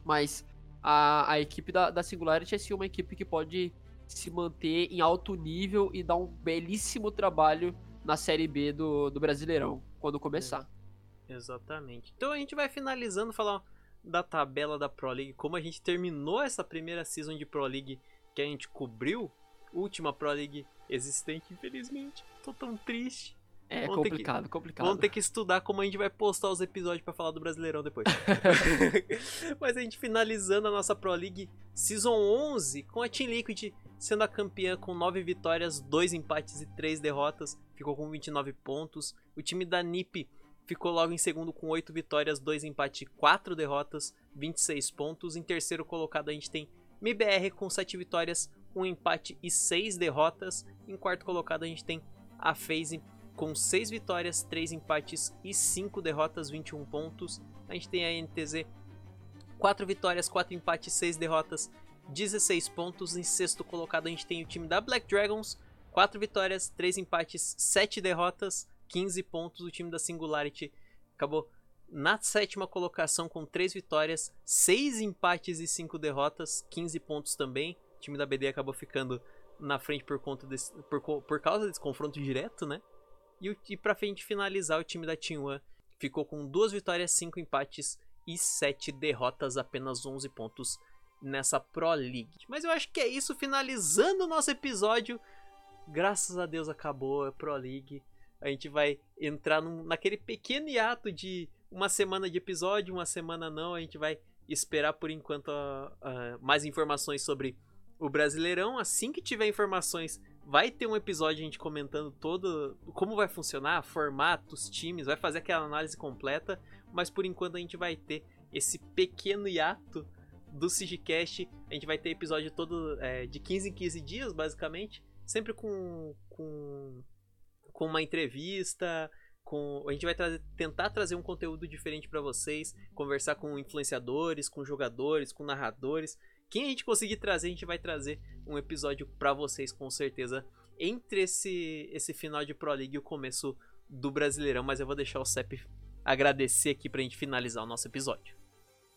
Mas a, a equipe da, da Singularity é sim uma equipe que pode se manter em alto nível e dar um belíssimo trabalho na Série B do, do Brasileirão, quando começar. Exatamente. Então a gente vai finalizando falar da tabela da Pro League, como a gente terminou essa primeira season de Pro League que a gente cobriu, última Pro League existente, infelizmente. Tô tão triste. É Vamos ter que- complicado, complicado. Vamos ter que estudar como a gente vai postar os episódios pra falar do Brasileirão depois. Mas a gente finalizando a nossa Pro League Season 11 com a Team Liquid sendo a campeã com 9 vitórias, 2 empates e 3 derrotas, ficou com 29 pontos. O time da NiP ficou logo em segundo com 8 vitórias, 2 empates e 4 derrotas, 26 pontos. Em terceiro colocado a gente tem MBR com 7 vitórias, 1 empate e 6 derrotas. Em quarto colocado a gente tem a FaZe com 6 vitórias, 3 empates e 5 derrotas, 21 pontos. A gente tem a NTZ 4 vitórias, 4 empates, 6 derrotas, 16 pontos. Em sexto colocado a gente tem o time da Black Dragons, 4 vitórias, 3 empates, 7 derrotas, 15 pontos. O time da Singularity acabou na sétima colocação com 3 vitórias, 6 empates e 5 derrotas, 15 pontos também. Time da BD acabou ficando na frente por conta desse, por, por causa desse confronto direto, né? E, e pra frente finalizar, o time da Team One ficou com duas vitórias, cinco empates e sete derrotas, apenas 11 pontos nessa Pro League. Mas eu acho que é isso, finalizando o nosso episódio. Graças a Deus acabou a Pro League. A gente vai entrar num, naquele pequeno hiato de uma semana de episódio, uma semana não. A gente vai esperar por enquanto uh, uh, mais informações sobre o Brasileirão. Assim que tiver informações, vai ter um episódio a gente comentando todo como vai funcionar, formatos, times, vai fazer aquela análise completa. Mas por enquanto a gente vai ter esse pequeno hiato do Sigicast. A gente vai ter episódio todo é, de 15 em 15 dias, basicamente. Sempre com, com, com uma entrevista. Com, a gente vai trazer, tentar trazer um conteúdo diferente para vocês. Conversar com influenciadores, com jogadores, com narradores. Quem a gente conseguir trazer, a gente vai trazer um episódio para vocês, com certeza. Entre esse, esse final de Pro League e o começo do Brasileirão. Mas eu vou deixar o CEP agradecer aqui pra gente finalizar o nosso episódio.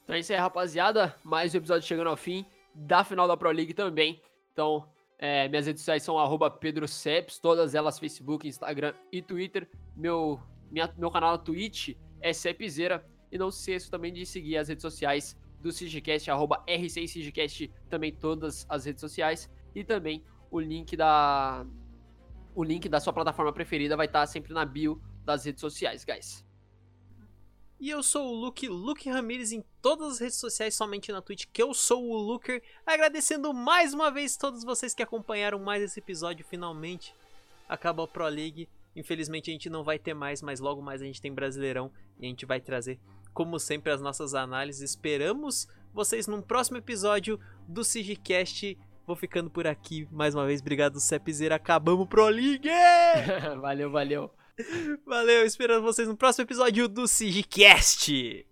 Então é isso aí, rapaziada. Mais um episódio chegando ao fim da final da Pro League também. Então, é, minhas redes sociais são @pedroceps, todas elas Facebook, Instagram e Twitter. Meu, minha, meu canal na Twitch é Cepzeira. E não se esqueça também de seguir as redes sociais do Sigcast, arroba R6Sigcast, também todas as redes sociais. E também o link da. O link da sua plataforma preferida vai estar sempre na bio das redes sociais, guys. E eu sou o Luke, Luke Ramirez em todas as redes sociais, somente na Twitch, que eu sou o Luker. Agradecendo mais uma vez todos vocês que acompanharam mais esse episódio. Finalmente acabou a Pro League. Infelizmente a gente não vai ter mais, mas logo mais a gente tem Brasileirão e a gente vai trazer, como sempre, as nossas análises. Esperamos vocês num próximo episódio do Sigicast. Vou ficando por aqui mais uma vez. Obrigado, Cepzeira. Acabamos Pro League! valeu, valeu. Valeu, esperando vocês no próximo episódio do Sigicast.